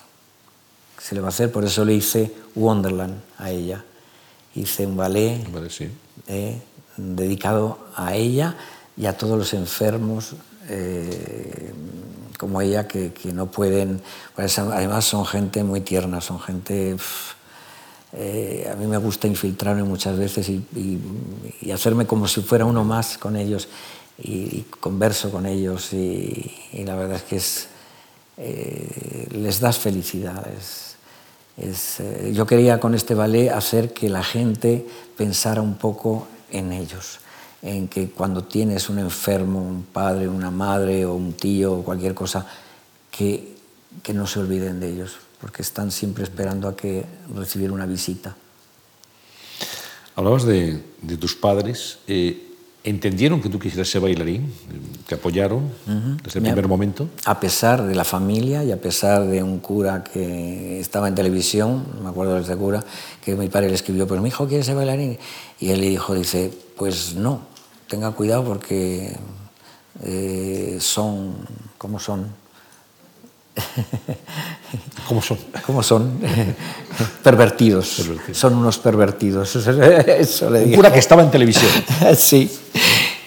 se le va a hacer, por eso le hice Wonderland a ella. Hice un ballet Vale, sí. eh, dedicado a ella y a todos los enfermos eh, como ella que, que no pueden, pues, además son gente muy tierna, son gente... pf, eh, a mí me gusta infiltrarme muchas veces y, y- y hacerme como si fuera uno más con ellos y, y converso con ellos y la verdad es que es, eh, les das felicidad. es- es, eh, yo quería con este ballet hacer que la gente pensara un poco en ellos, en que cuando tienes un enfermo, un padre, una madre o un tío o cualquier cosa, que, que no se olviden de ellos, porque están siempre esperando a que recibir una visita. Hablabas de, de tus padres. Eh, ¿Entendieron que tú quisieras ser bailarín? ¿Te apoyaron desde el primer momento? A pesar de la familia y a pesar de un cura que estaba en televisión, me acuerdo de ese cura, que mi padre le escribió, pues mi hijo quiere ser bailarín. Y él le dijo, dice, pues no, tenga cuidado porque eh, son, ¿cómo son? (laughs) ¿Cómo son? ¿Cómo son? (laughs) pervertidos. Son unos pervertidos. (laughs) Eso le Un cura que estaba en televisión. sí,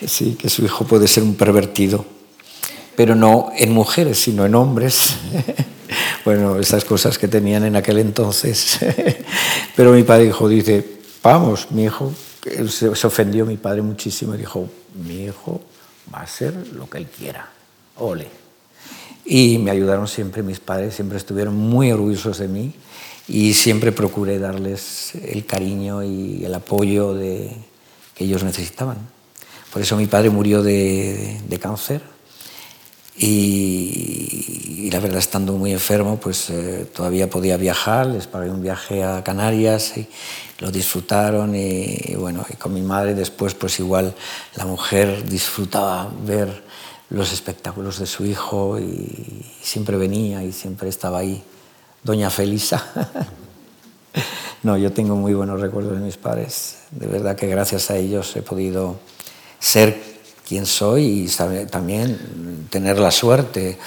sí, que su hijo puede ser un pervertido. Pero no en mujeres, sino en hombres. bueno, esas cosas que tenían en aquel entonces. Pero mi padre dijo, dice, vamos, mi hijo, se, ofendió mi padre muchísimo y dijo, mi hijo va a ser lo que él quiera. Ole. Y me ayudaron siempre, mis padres siempre estuvieron muy orgullosos de mí y siempre procuré darles el cariño y el apoyo de, que ellos necesitaban. Por eso mi padre murió de, cáncer y, la verdad estando muy enfermo pues eh, todavía podía viajar, les pagué un viaje a Canarias y lo disfrutaron y, bueno, y con mi madre después pues igual la mujer disfrutaba ver los espectáculos de su hijo y siempre venía y siempre estaba ahí. Doña Felisa. (laughs) no, yo tengo muy buenos recuerdos de mis padres. De verdad que gracias a ellos he podido ser quien soy y también tener la suerte.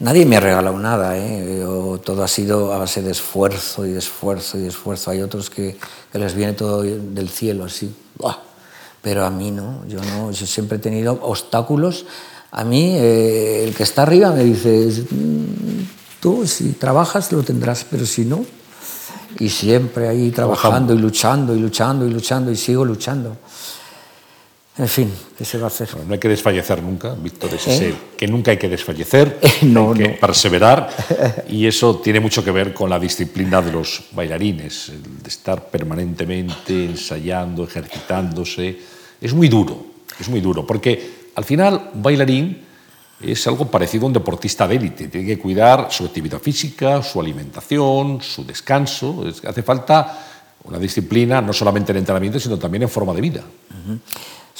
Nadie me ha regalado nada, ¿eh? todo ha sido a base de esfuerzo y de esfuerzo y de esfuerzo. Hay otros que, que les viene todo del cielo así, pero a mí no, yo no, yo siempre he tenido obstáculos a mí, eh, el que está arriba me dice, mm, tú si trabajas lo tendrás, pero si no, y siempre ahí trabajando y luchando y luchando y luchando y sigo luchando. En fin, ¿qué se va a hacer? no hay que desfallecer nunca, Víctor, es ¿Eh? que nunca hay que desfallecer, (laughs) no, hay que perseverar, (laughs) y eso tiene mucho que ver con la disciplina de los bailarines, de estar permanentemente ensayando, ejercitándose. Es muy duro, es muy duro, porque al final, un bailarín es algo parecido a un deportista de élite. Tiene que cuidar su actividad física, su alimentación, su descanso. hace falta una disciplina, no solamente en entrenamiento, sino también en forma de vida.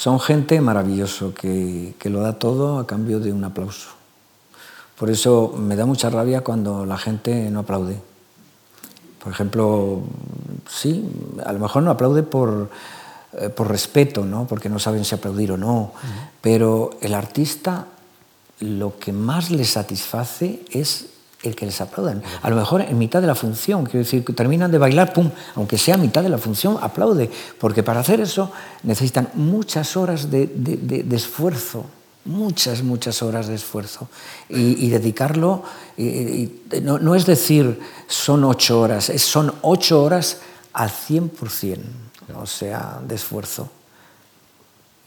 Son gente maravilloso que, que lo da todo a cambio de un aplauso. Por eso me da mucha rabia cuando la gente no aplaude. Por ejemplo, sí, a lo mejor no aplaude por eh, por respeto, ¿no? porque no saben si aplaudir o no, pero el artista lo que más le satisface es el que les aplaudan. A lo mejor en mitad de la función, quiero decir, que terminan de bailar, pum, aunque sea a mitad de la función, aplaude, porque para hacer eso necesitan muchas horas de, esfuerzo, muchas, muchas horas de esfuerzo. Y, dedicarlo, no, es decir, son ocho horas, son ocho horas al 100% o sea, de esfuerzo.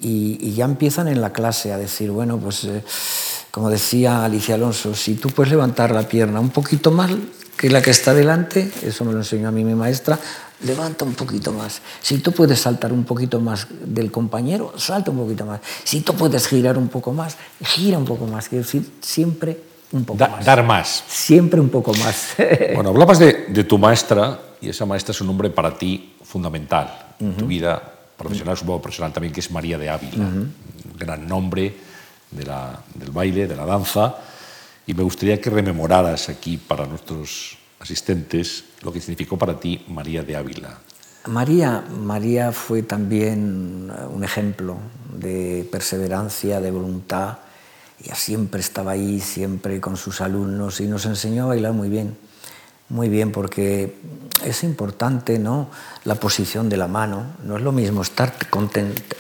Y, ya empiezan en la clase a decir, bueno, pues eh, como decía Alicia Alonso, si tú puedes levantar la pierna un poquito más que la que está delante, eso me lo enseñó a mí mi maestra, levanta un poquito más. Si tú puedes saltar un poquito más del compañero, salta un poquito más. Si tú puedes girar un poco más, gira un poco más. Quiero decir, siempre un poco más. Dar más. Siempre un poco más. (laughs) bueno, hablabas de, de tu maestra y esa maestra es un nombre para ti fundamental tu vida profesional, supongo profesional también, que es María de Ávila, un gran nombre del baile, de la danza, y me gustaría que rememoraras aquí para nuestros asistentes lo que significó para ti María de Ávila. María, María fue también un ejemplo de perseverancia, de voluntad. Ella siempre estaba ahí, siempre con sus alumnos y nos enseñó a bailar muy bien muy bien porque es importante ¿no? la posición de la mano. No es lo mismo estar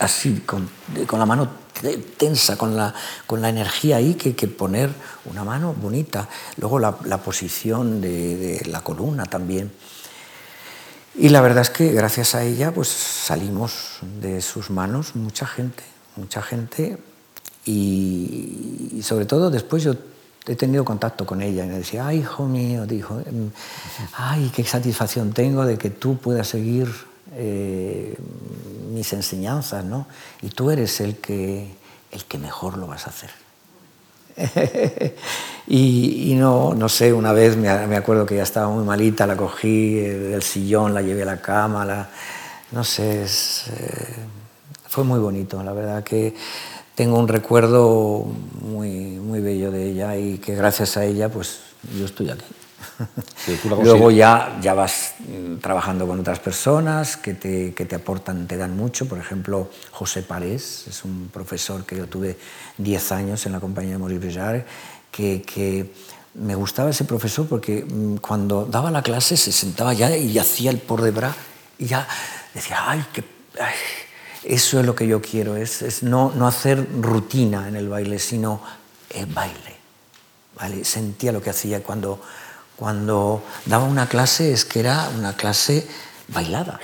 así, con, la mano tensa, con la, con la energía ahí, que, que poner una mano bonita. Luego la, posición de, la columna también. Y la verdad es que gracias a ella pues salimos de sus manos mucha gente, mucha gente. Y, y sobre todo después yo he tenido contacto con ella y me decía, ay, hijo mío, dijo, em, ay, qué satisfacción tengo de que tú puedas seguir eh, mis enseñanzas, ¿no? Y tú eres el que, el que mejor lo vas a hacer. (laughs) y, no, no sé, una vez me, me, acuerdo que ya estaba muy malita, la cogí del sillón, la llevé a la cama, la, no sé, eh, fue muy bonito, la verdad que tengo un recuerdo muy, muy bello de ella y que gracias a ella pues yo estoy aquí. Luego ya, ya vas mm, trabajando con otras personas que te, que te, aportan, te dan mucho. Por ejemplo, José Parés es un profesor que yo tuve 10 años en la compañía de Maurice Béjart, que, que me gustaba ese profesor porque mm, cuando daba la clase se sentaba ya y hacía el por de bra y ya decía, ay, que, eso es lo que yo quiero, es, es no, no, hacer rutina en el baile, sino el baile. ¿vale? Sentía lo que hacía cuando cuando daba una clase es que era una clase bailada.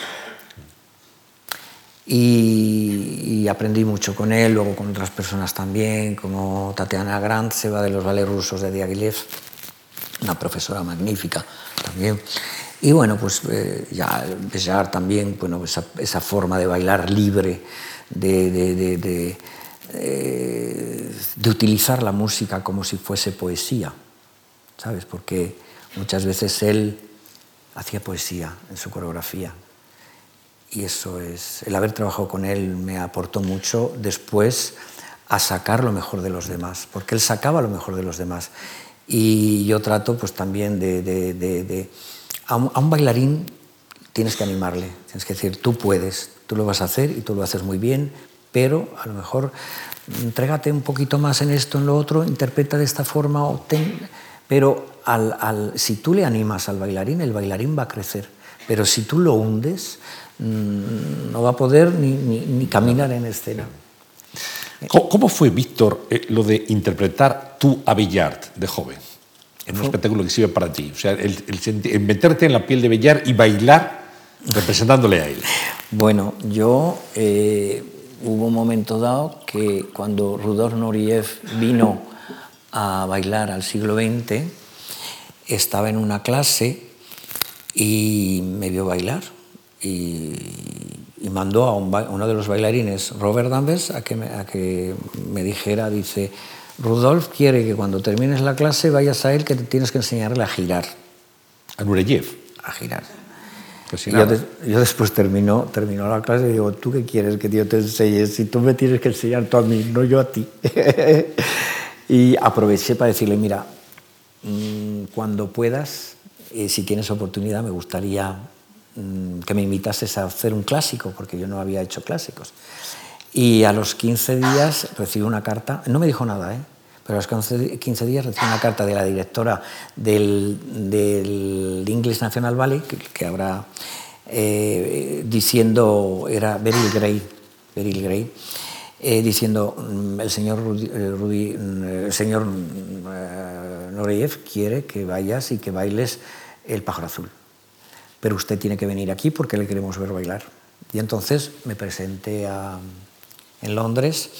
Y, aprendí mucho con él, luego con otras personas también, como Tatiana Grantseva de los ballets rusos de Diaghilev, una profesora magnífica también. Y bueno, pues eh, ya Béjar también, bueno, esa, esa, forma de bailar libre, de, de, de, eh, de, utilizar la música como si fuese poesía, ¿sabes? Porque Muchas veces él hacía poesía en su coreografía. Y eso es, el haber trabajado con él me aportó mucho después a sacar lo mejor de los demás, porque él sacaba lo mejor de los demás. Y yo trato pues también de... a, un, bailarín tienes que animarle, tienes que decir, tú puedes, tú lo vas a hacer y tú lo haces muy bien, pero a lo mejor entrégate un poquito más en esto, en lo otro, interpreta de esta forma, o pero al, si tú le animas al bailarín, el bailarín va a crecer. Pero si tú lo hundes, mm, no va a poder ni, caminar en escena. ¿Cómo, fue, Víctor, eh, lo de interpretar tú a Bellard de joven? En un espectáculo que sirve para ti. O sea, el, meterte en la piel de Bellard y bailar representándole a él. Bueno, yo eh, hubo un momento dado que cuando Rudolf Nureyev vino a bailar al siglo XX, estaba en una clase y me vio bailar y, mandó a, uno de los bailarines, Robert Danvers, a que, me, a que me dijera, dice, Rudolf quiere que cuando termines la clase vayas a él que te tienes que enseñarle a girar. A Nureyev. A girar. Pues yo, yo, después terminó, terminó la clase y digo, ¿tú qué quieres que yo te enseñe? Si tú me tienes que enseñar tú a mí, no yo a ti. (laughs) y aproveché para decirle, mira, Mm, cuando puedas, eh, si tienes oportunidad, me gustaría mm, que me invitases a hacer un clásico, porque yo no había hecho clásicos. Y a los 15 días recibí una carta, no me dijo nada, ¿eh? pero a los 15 días recibí una carta de la directora del, del English National Ballet, que, que habrá eh, diciendo, era Beryl Gray, Beryl Gray eh, diciendo mm, el señor, Rudy, mm, el señor Nureyev quiere que vayas y que bailes el pájaro azul. Pero usted tiene que venir aquí porque le queremos ver bailar. Y entonces me presenté en Londres,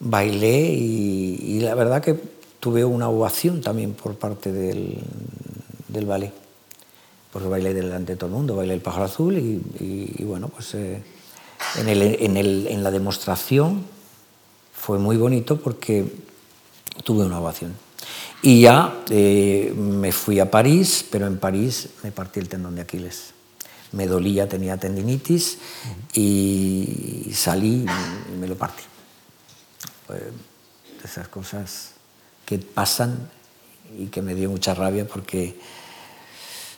bailé y, la verdad que tuve una ovación también por parte del, del ballet. Porque bailé delante de todo el mundo, bailé el pájaro azul y, bueno, pues eh, en, el, en, el, en la demostración fue muy bonito porque tuve una ovación. Y ya eh, me fui a París, pero en París me partí el tendón de Aquiles. Me dolía, tenía tendinitis y salí y me lo partí. de esas cosas que pasan y que me dio mucha rabia porque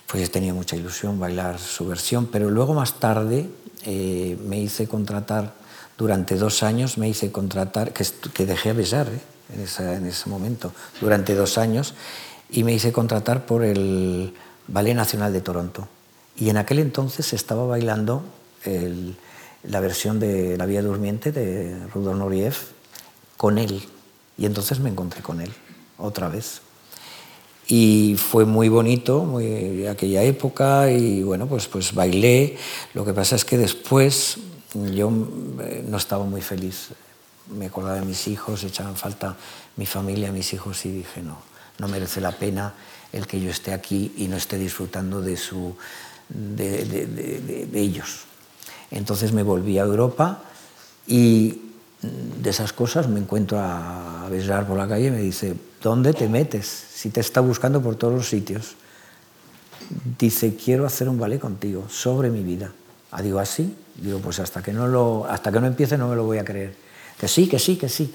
pues tenía mucha ilusión bailar su versión, pero luego más tarde eh, me hice contratar, durante dos años me hice contratar, que, dejé a besar, ¿eh? en, ese momento, durante dos años, y me hice contratar por el Ballet Nacional de Toronto. Y en aquel entonces estaba bailando la versión de La Vía Durmiente de Rudolf Nureyev con él. Y entonces me encontré con él otra vez. Y fue muy bonito muy, aquella época y bueno, pues, pues bailé. Lo que pasa es que después yo eh, no estaba muy feliz me acordaba de mis hijos, echaban falta mi familia, mis hijos y dije, no, no merece la pena el que yo esté aquí y no esté disfrutando de, su, de, de, de, ellos. Entonces me volví a Europa y de esas cosas me encuentro a besar por la calle y me dice, ¿dónde te metes? Si te está buscando por todos los sitios. Dice, quiero hacer un ballet contigo sobre mi vida. Ah, digo, así. Digo, pues hasta que, no lo, hasta que no empiece no me lo voy a creer. Que sí, que sí, que sí.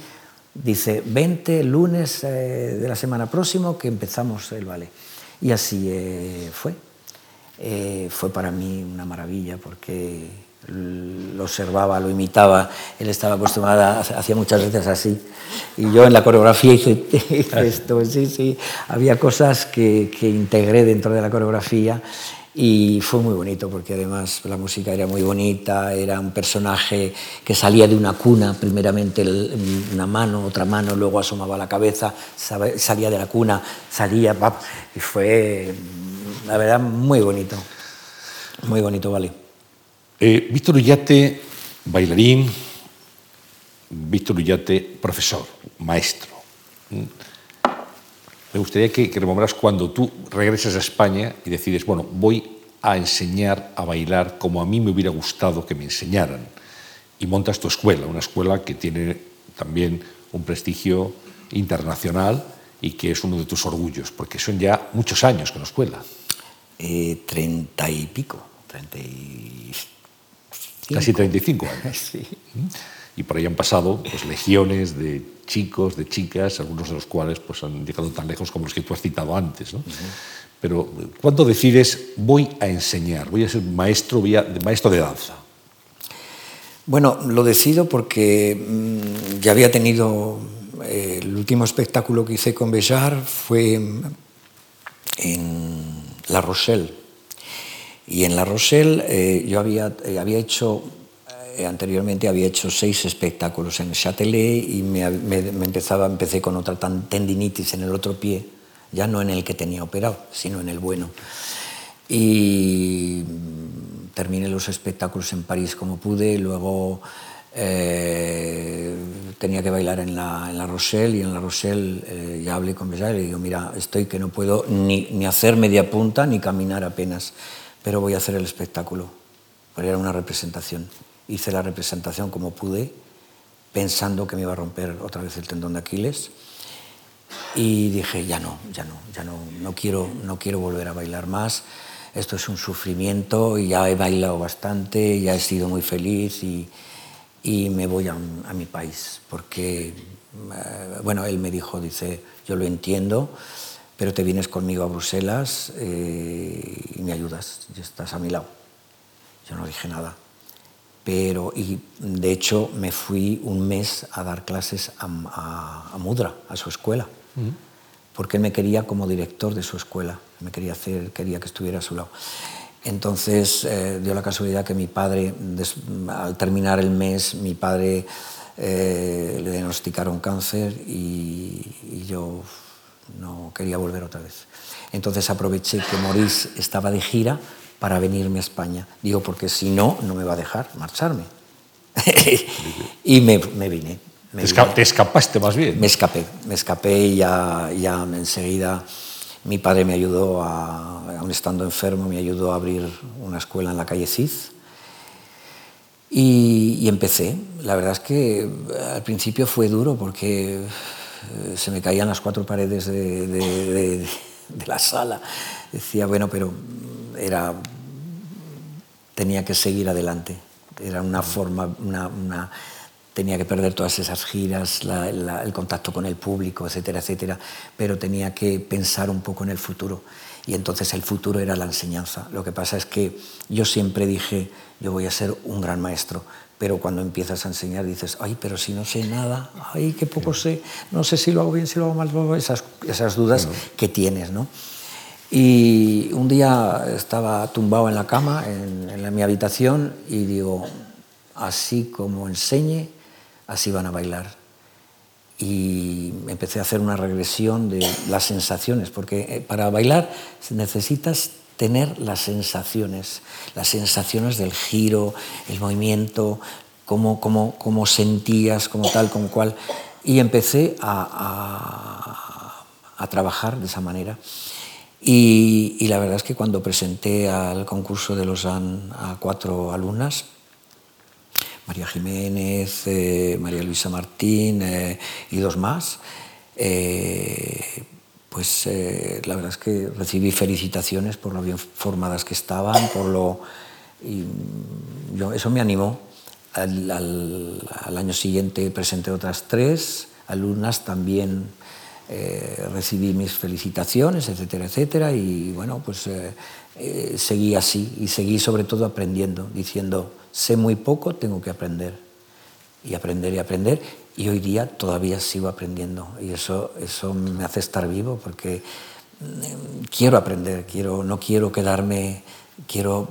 Dice, 20 lunes eh, de la semana próxima que empezamos el ballet. Y así eh, fue. Eh, fue para mí una maravilla porque lo observaba, lo imitaba, él estaba acostumbrado, hacía muchas veces así, y yo en la coreografía (laughs) hice, esto, sí, sí, había cosas que, que integré dentro de la coreografía y fue muy bonito porque además la música era muy bonita, era un personaje que salía de una cuna, primeramente una mano, otra mano, luego asomaba la cabeza, salía de la cuna, salía, y fue, la verdad, muy bonito, muy bonito, vale. Eh, Víctor Ullate, bailarín, Víctor Ullate, profesor, maestro. Me gustaría que, que rememoras cuando tú regresas a España y decides, bueno, voy a enseñar a bailar como a mí me hubiera gustado que me enseñaran. Y montas tu escuela, una escuela que tiene también un prestigio internacional y que es uno de tus orgullos, porque son ya muchos años con la escuela. Eh, treinta y pico, treinta y... Casi 35 años. (laughs) Sí. ¿Mm? y por ahí han pasado pues, legiones de chicos, de chicas, algunos de los cuales pues, han llegado tan lejos como los que tú has citado antes. ¿no? Pero ¿cuándo decides voy a enseñar, voy a ser maestro, voy a, maestro de danza? Bueno, lo decido porque mmm, ya había tenido eh, el último espectáculo que hice con Bellar fue en La Rochelle. Y en La Rochelle eh, yo había, eh, había hecho eh, anteriormente había hecho seis espectáculos en Châtelet y me, me, me, empezaba, empecé con otra tendinitis en el otro pie, ya no en el que tenía operado, sino en el bueno. Y terminé los espectáculos en París como pude, luego eh, tenía que bailar en la, en la, Rochelle y en la Rochelle eh, ya hablé con Béjar y le digo, mira, estoy que no puedo ni, ni hacer media punta ni caminar apenas, pero voy a hacer el espectáculo, porque era una representación hice la representación como pude, pensando que me iba a romper otra vez el tendón de Aquiles. Y dije, ya no, ya no, ya no, no quiero, no quiero volver a bailar más. Esto es un sufrimiento y ya he bailado bastante, ya he sido muy feliz y, y me voy a, a, mi país. Porque, eh, bueno, él me dijo, dice, yo lo entiendo, pero te vienes conmigo a Bruselas eh, y me ayudas, y estás a mi lado. Yo no dije nada pero y de hecho me fui un mes a dar clases a, a, a Mudra, a su escuela, uh -huh. porque él me quería como director de su escuela, me quería hacer, quería que estuviera a su lado. Entonces eh, dio la casualidad que mi padre, des, al terminar el mes, mi padre eh, le diagnosticaron cáncer y, y yo no quería volver otra vez. Entonces aproveché que Maurice estaba de gira para venirme a España. Digo, porque si no, no me va a dejar marcharme. (laughs) y me, me vine. Me te, vine. te, escapaste más bien. Me escapé, me escapé y ya, ya enseguida mi padre me ayudó, a, aún estando enfermo, me ayudó a abrir una escuela en la calle Cid. Y, y empecé. La verdad es que al principio fue duro porque eh, se me caían las cuatro paredes de, la sala. Decía, bueno, pero era, tenía que seguir adelante. Era una forma, una, tenía que perder todas esas giras, el contacto con el público, etcétera, etcétera, pero tenía que pensar un poco en el futuro. Y entonces el futuro era la enseñanza. Lo que pasa es que yo siempre dije, yo voy a ser un gran maestro, pero cuando empiezas a enseñar dices, ay, pero si no sé nada, ay, qué poco sé, no sé si lo hago bien, si lo hago mal, esas, esas dudas que tienes, ¿no? Y un día estaba tumbado en la cama, en, en, mi habitación, y digo, así como enseñe, así van a bailar. Y empecé a hacer una regresión de las sensaciones, porque eh, para bailar necesitas tener las sensaciones, las sensaciones del giro, el movimiento, cómo, cómo, cómo sentías, como tal, como cual. Y empecé a, a, trabajar de esa manera. Y, la verdad es que cuando presenté al concurso de Lausanne a cuatro alumnas, María Jiménez, eh, María Luisa Martín eh, y dos más, eh, pues eh, la verdad es que recibí felicitaciones por lo bien formadas que estaban, por lo y eso me animó. Al, al, año siguiente presenté otras tres alumnas, también eh, recibí mis felicitaciones, etcétera, etcétera, y bueno, pues eh, eh, seguí así, y seguí sobre todo aprendiendo, diciendo, sé muy poco, tengo que aprender, y aprender y aprender, y hoy día todavía sigo aprendiendo, y eso, eso me hace estar vivo, porque mm, quiero aprender, quiero, no quiero quedarme, quiero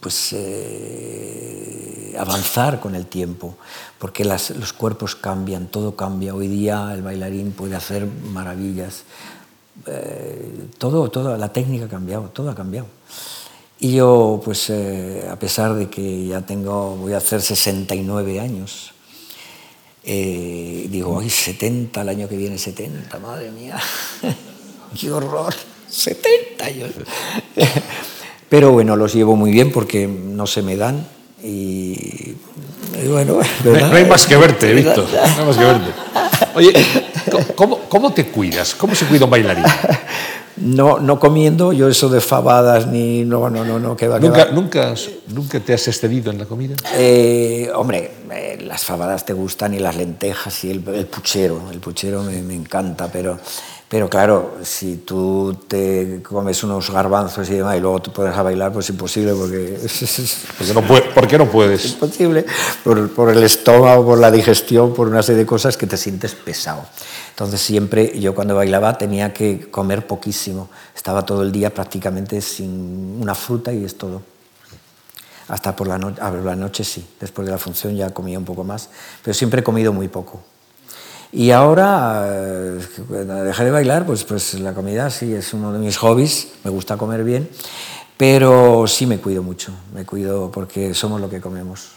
pues eh, avanzar con el tiempo, porque las, los cuerpos cambian, todo cambia. Hoy día el bailarín puede hacer maravillas. Eh, todo, toda la técnica ha cambiado, todo ha cambiado. Y yo, pues eh, a pesar de que ya tengo, voy a hacer 69 años, digo, ay, 70, el año que viene 70, madre mía, (laughs) qué horror, 70 años. (laughs) Pero bueno, los llevo muy bien porque no se me dan y, bueno... No hay más que (laughs) verte, Víctor, no hay más que verte. Oye, ¿cómo, ¿cómo, te cuidas? ¿Cómo se cuida un bailarín? No, no comiendo, yo eso de fabadas ni... No, no, no, no, que va, ¿Nunca, ¿Nunca, ¿Nunca te has excedido en la comida? Eh, hombre, eh, las fabadas te gustan y las lentejas y el, puchero, el puchero me, me encanta, pero pero claro, si tú te comes unos garbanzos y demás y luego te puedes a bailar, pues es imposible porque... (laughs) no ¿Por qué no puedes? Es imposible por, por, el estómago, por la digestión, por una serie de cosas que te sientes pesado. Entonces siempre yo cuando bailaba tenía que comer poquísimo. Estaba todo el día prácticamente sin una fruta y es todo. Hasta por la, noche, la noche sí. Después de la función ya comía un poco más. Pero siempre he comido muy poco. Y ahora, eh, dejar de bailar, pues, pues la comida sí es uno de mis hobbies, me gusta comer bien, pero sí me cuido mucho, me cuido porque somos lo que comemos.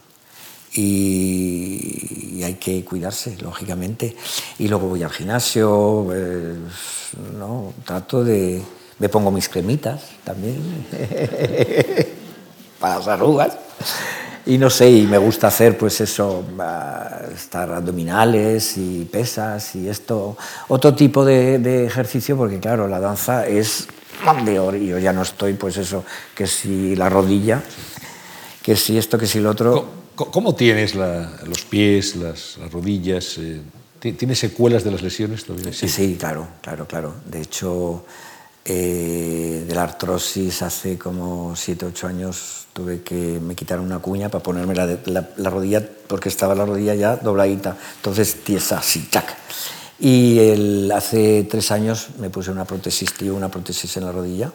Y, hay que cuidarse, lógicamente. Y luego voy al gimnasio, pues, ¿no? trato de... Me pongo mis cremitas también (laughs) para las arrugas. Y no sé, y me gusta hacer pues eso, estar abdominales y pesas y esto, otro tipo de, ejercicio, porque claro, la danza es de y yo ya no estoy pues eso, que si la rodilla, que si esto, que si lo otro. ¿Cómo, tienes los pies, las, rodillas? Eh, ¿Tienes secuelas de las lesiones todavía? Sí. sí, claro, claro, claro. De hecho, eh, de la artrosis hace como 7, 8 años tuve que me quitar una cuña para ponerme la, rodilla, porque estaba la rodilla ya dobladita, entonces tiesa, así, chac. Y el, hace tres años me puse una prótesis, tío, una prótesis en la rodilla.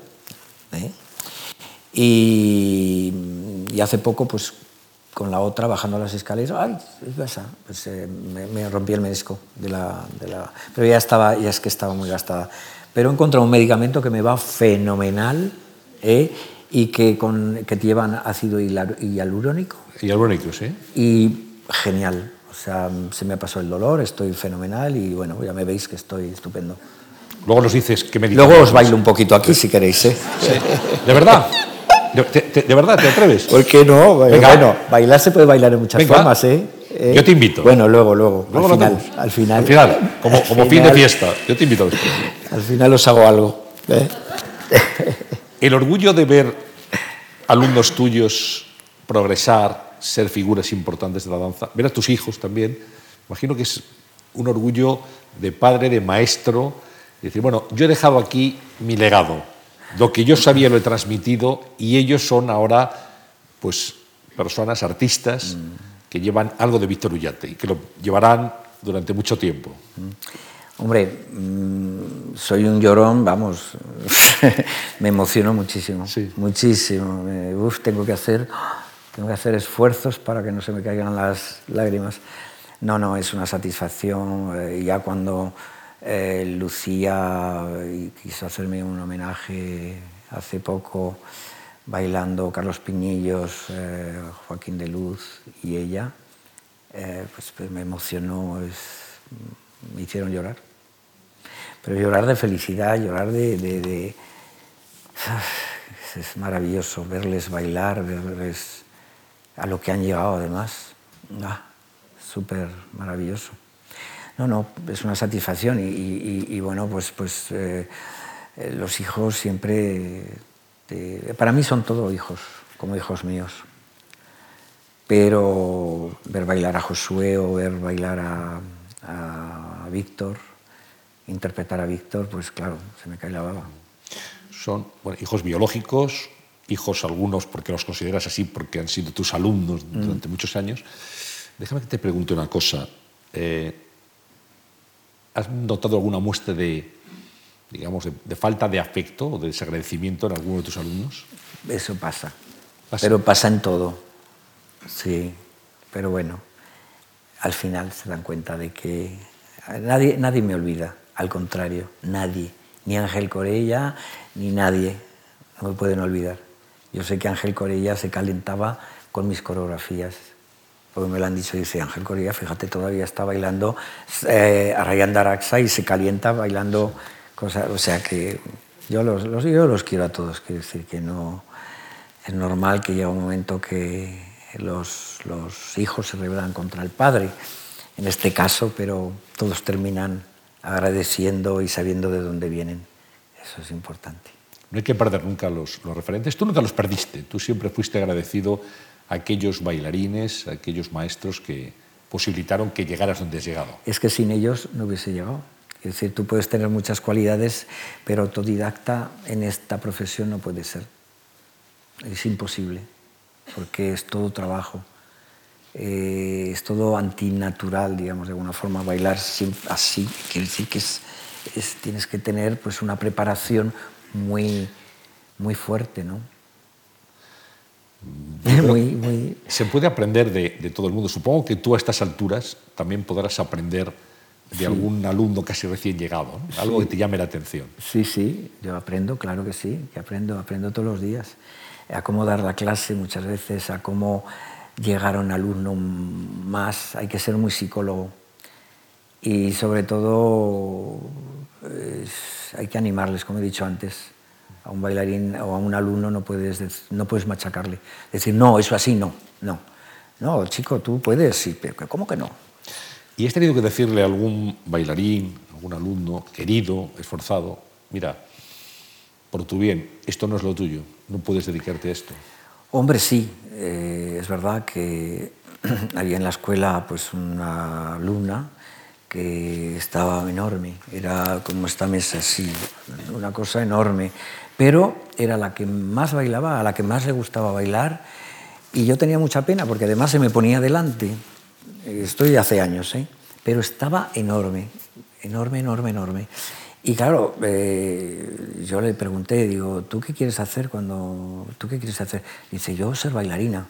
¿eh? Y, y, hace poco, pues con la otra, bajando las escaleras, ¡ay! pasa? Pues eh, me, rompí el menisco de la, de la, Pero ya, estaba, ya es que estaba muy gastada. Pero he encontrado un medicamento que me va fenomenal. ¿eh? Y que, con, que llevan ácido hialurónico. Hialurónico, sí. Y genial. O sea, se me pasado el dolor, estoy fenomenal y bueno, ya me veis que estoy estupendo. Luego nos dices que me Luego os bailo un poquito aquí si queréis, ¿eh? ¿De verdad? ¿De, verdad te atreves? ¿Por qué no? Bueno, bailar se puede bailar en muchas formas, ¿eh? ¿eh? Yo te invito. Bueno, luego, luego. al, final, al final. Al final, como, como fin de fiesta. Yo te invito después. Al final os hago algo. ¿eh? (laughs) El orgullo de ver alumnos tuyos progresar, ser figuras importantes de la danza, ver a tus hijos también, imagino que es un orgullo de padre, de maestro, decir, bueno, yo he dejado aquí mi legado, lo que yo sabía lo he transmitido y ellos son ahora pues personas, artistas, mm. que llevan algo de Víctor Ullate y que lo llevarán durante mucho tiempo. Hombre, mm, soy un llorón, vamos, (laughs) me emociono muchísimo, muchísimo. Uf, tengo que hacer, tengo que hacer esfuerzos para que no se me caigan las lágrimas. No, no, es una satisfacción. Eh, ya cuando eh, Lucía quiso hacerme un homenaje hace poco, bailando Carlos Piñillos, eh, Joaquín de Luz y ella, pues, pues, me emocionó. Es, me hicieron llorar. Pero llorar de felicidad, llorar de... (sighs) Es maravilloso verles bailar, verles a lo que han llegado además. Ah, Súper maravilloso. No, no, es una satisfacción y, bueno, pues, pues eh, los hijos siempre... para mí son todos hijos. como hijos míos. Pero ver bailar a Josué o ver bailar a, a Víctor, interpretar a Víctor, pues claro, se me cae la baba. Son bueno, hijos biológicos, hijos algunos porque los consideras así, porque han sido tus alumnos Mm. durante muchos años. Déjame que te pregunte una cosa. Eh, ¿Has notado alguna muestra de, digamos, de, de falta de afecto o de desagradecimiento en alguno de tus alumnos? Eso pasa. Pasa. Pero pasa en todo. Sí, pero bueno, al final se dan cuenta de que nadie, nadie me olvida, al contrario, nadie, ni Ángel Corella, ni nadie, no me pueden olvidar. Yo sé que Ángel Corella se calentaba con mis coreografías, porque me lo han dicho, dice Ángel Corella, fíjate, todavía está bailando eh, a Ryan Daraxa y se calienta bailando cosas, o sea que yo los, los- yo los quiero a todos, quiero decir que no, es normal que llega un momento que los, los hijos se rebelan contra el padre, en este caso, pero todos terminan agradeciendo y sabiendo de dónde vienen. Eso es importante. No hay que perder nunca los, los referentes. Tú nunca los perdiste. Tú siempre fuiste agradecido a aquellos bailarines, a aquellos maestros que posibilitaron que llegaras donde has llegado. Es que sin ellos no hubiese llegado. Es decir, tú puedes tener muchas cualidades, pero autodidacta en esta profesión no puede ser. Es imposible, porque es todo trabajo. Eh, es todo antinatural, digamos, de alguna forma. Bailar sim- así quiere decir que es, es- tienes que tener pues, una preparación muy, muy fuerte, ¿no? Muy, muy, Se puede aprender de, de todo el mundo. Supongo que tú a estas alturas también podrás aprender de algún alumno casi recién llegado, ¿no? algo que te llame la atención. Sí, sí, yo aprendo, claro que sí, que aprendo, aprendo todos los días. A cómo dar la clase muchas veces, a cómo llegar a un alumno más, hay que ser muy psicólogo. Y sobre todo es- hay que animarles, como he dicho antes. A un bailarín o a un alumno no puedes, no puedes machacarle. Decir, no, eso así no, no. No, chico, tú puedes, sí, pero ¿cómo que no? ¿Y has tenido que decirle a algún bailarín, algún alumno querido, esforzado, mira, por tu bien, esto no es lo tuyo, no puedes dedicarte a esto? Hombre, sí, eh, es verdad que (clears throat) había en la escuela pues una alumna que estaba enorme, era como esta mesa así, una cosa enorme, pero era la que más bailaba, a la que más le gustaba bailar, y yo tenía mucha pena porque además se me ponía delante, estoy hace años, ¿eh? pero estaba enorme, enorme, enorme, enorme. Y claro, eh, yo le pregunté, digo, ¿tú qué quieres hacer cuando... ¿Tú qué quieres hacer? Dice, yo ser bailarina.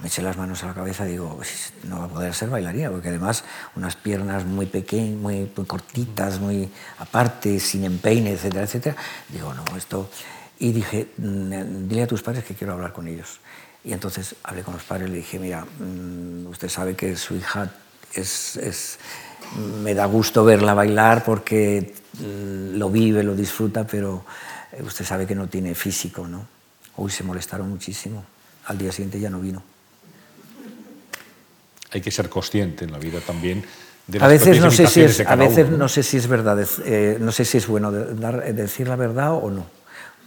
Me eché las manos a la cabeza digo, "Pues, no va a poder ser bailarina, porque además unas piernas muy pequeñas, muy, cortitas, muy aparte, sin empeine, etcétera, etcétera. Digo, no, esto... Y dije, "Mm, dile a tus padres que quiero hablar con ellos. Y entonces hablé con los padres y le dije, mira, mm, usted sabe que su hija es, es- me da gusto verla bailar porque lo vive, lo disfruta, pero eh, usted sabe que no tiene físico, ¿no? Uy, se molestaron muchísimo. Al día siguiente ya no vino. Hay que ser consciente en la vida también de A las veces no sé si es, a veces uno, no sé si es verdad, eh, no sé si es bueno de- dar- eh, decir la verdad o no,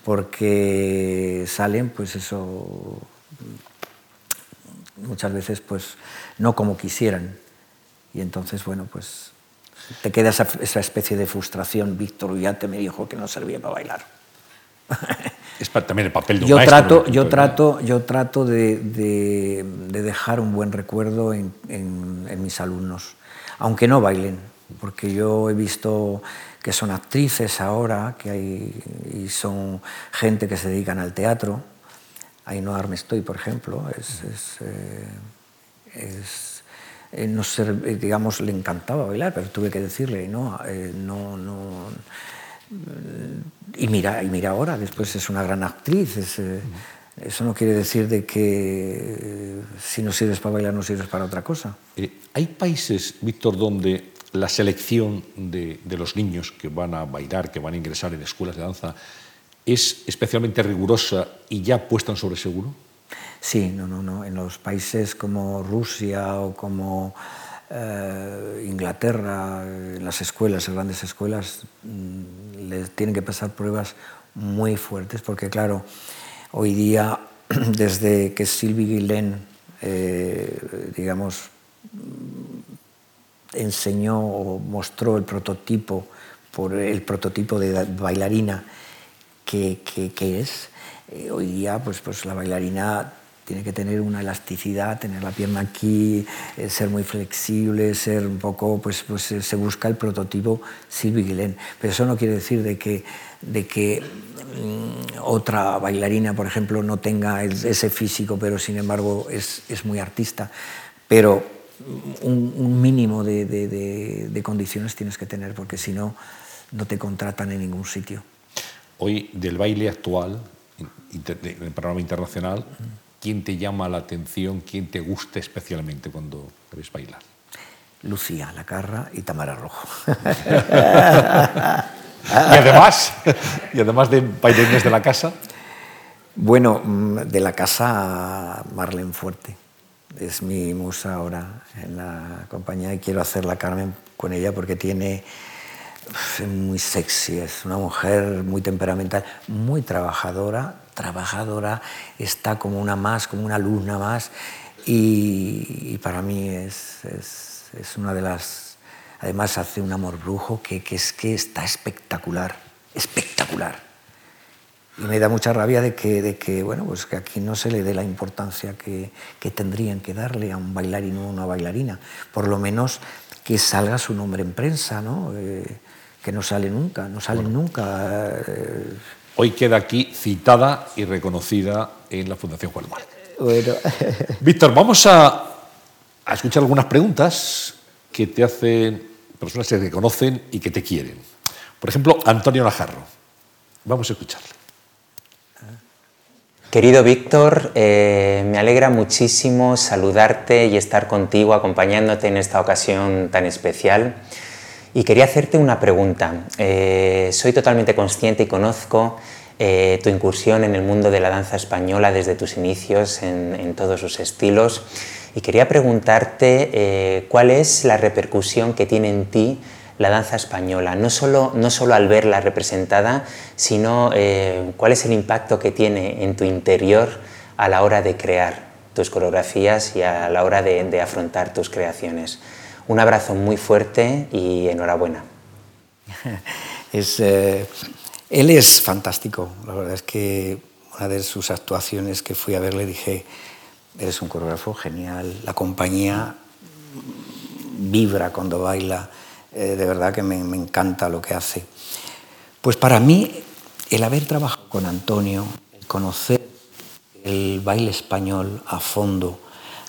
porque salen, pues eso, muchas veces, pues no como quisieran, y entonces, bueno, pues te queda esa, esa especie de frustración. Víctor ya te me dijo que no servía para bailar. (laughs) Es también el papel de un yo maestro, trato, yo trato, yo trato de, de- de dejar un buen recuerdo en, en- en mis alumnos, aunque no bailen, porque yo he visto que son actrices ahora, que hay y son gente que se dedican al teatro. Ainhoa Armestoy, por ejemplo, es, es, eh, es- eh, no ser- eh, digamos, le encantaba bailar, pero tuve que decirle, no, eh, no, no, y mira, y mira ahora, después es una gran actriz. eh, eso no quiere decir de que si no sirves para bailar no sirves para otra cosa. ¿Hay países, Víctor, donde la selección de, de los niños que van a bailar, que van a ingresar en escuelas de danza, es especialmente rigurosa y ya puesta en sobre seguro? Sí, no, no, no. En los países como Rusia o como eh, Inglaterra, en las escuelas, en grandes escuelas, mm, les tienen que pasar pruebas muy fuertes porque, claro, hoy día (clears throat) desde que Sylvie Guillain, eh, digamos, enseñó o mostró el prototipo, por el prototipo de bailarina que, que, es, eh, hoy día pues, pues la bailarina tiene que tener una elasticidad, tener la pierna aquí, eh, ser muy flexible, ser un poco, pues, pues eh, se busca el prototipo Sylvie Guillain. Pero eso no quiere decir de que, de que mm, otra bailarina, por ejemplo, no tenga ese físico, pero sin embargo es, es muy artista. Pero un, mínimo de, de, de, condiciones tienes que tener, porque si no, no te contratan en ningún sitio. Hoy, del baile actual, en el programa internacional, ¿quién te llama la atención, quién te gusta especialmente cuando ves bailar? Lucía Lacarra y Tamara Rojo. (laughs) y además, y además de bailarines de la casa. Bueno, mm, de la casa Marlene Fuerte. Es mi musa ahora en la compañía y quiero hacer la Carmen con ella porque tiene es muy sexy, es una mujer muy temperamental, muy trabajadora, trabajadora, está como una más, como una alumna más, y, para mí es, es, es, una de las... Además hace un amor brujo que, que, es que está espectacular, espectacular. Y me da mucha rabia de que, de que, bueno, pues que aquí no se le dé la importancia que, que tendrían que darle a un bailarín o una bailarina. Por lo menos que salga su nombre en prensa, ¿no? Eh, que no sale nunca, no salen nunca. Eh. Hoy queda aquí citada y reconocida en la Fundación Juan. Bueno. (laughs) Víctor, vamos a, a, escuchar algunas preguntas que te hacen personas que te conocen y que te quieren. Por ejemplo, Antonio Najarro. Vamos a escucharle. Querido Víctor, eh, me alegra muchísimo saludarte y estar contigo acompañándote en esta ocasión tan especial. Y quería hacerte una pregunta. Eh, soy totalmente consciente y conozco eh, tu incursión en el mundo de la danza española desde tus inicios en, todos sus estilos y quería preguntarte eh, cuál es la repercusión que tiene en ti la danza española, no solo, no solo al verla representada, sino cuál es el impacto que tiene en tu interior a la hora de crear tus coreografías y a la hora de afrontar tus creaciones. Un abrazo muy fuerte y enhorabuena. (laughs) Es, eh, él es fantástico. La verdad es que una de sus actuaciones que fui a ver le dije, eres un coreógrafo genial, la compañía vibra cuando baila, eh, de verdad que me, encanta lo que hace. Pues para mí, el haber trabajado con Antonio, el conocer el baile español a fondo,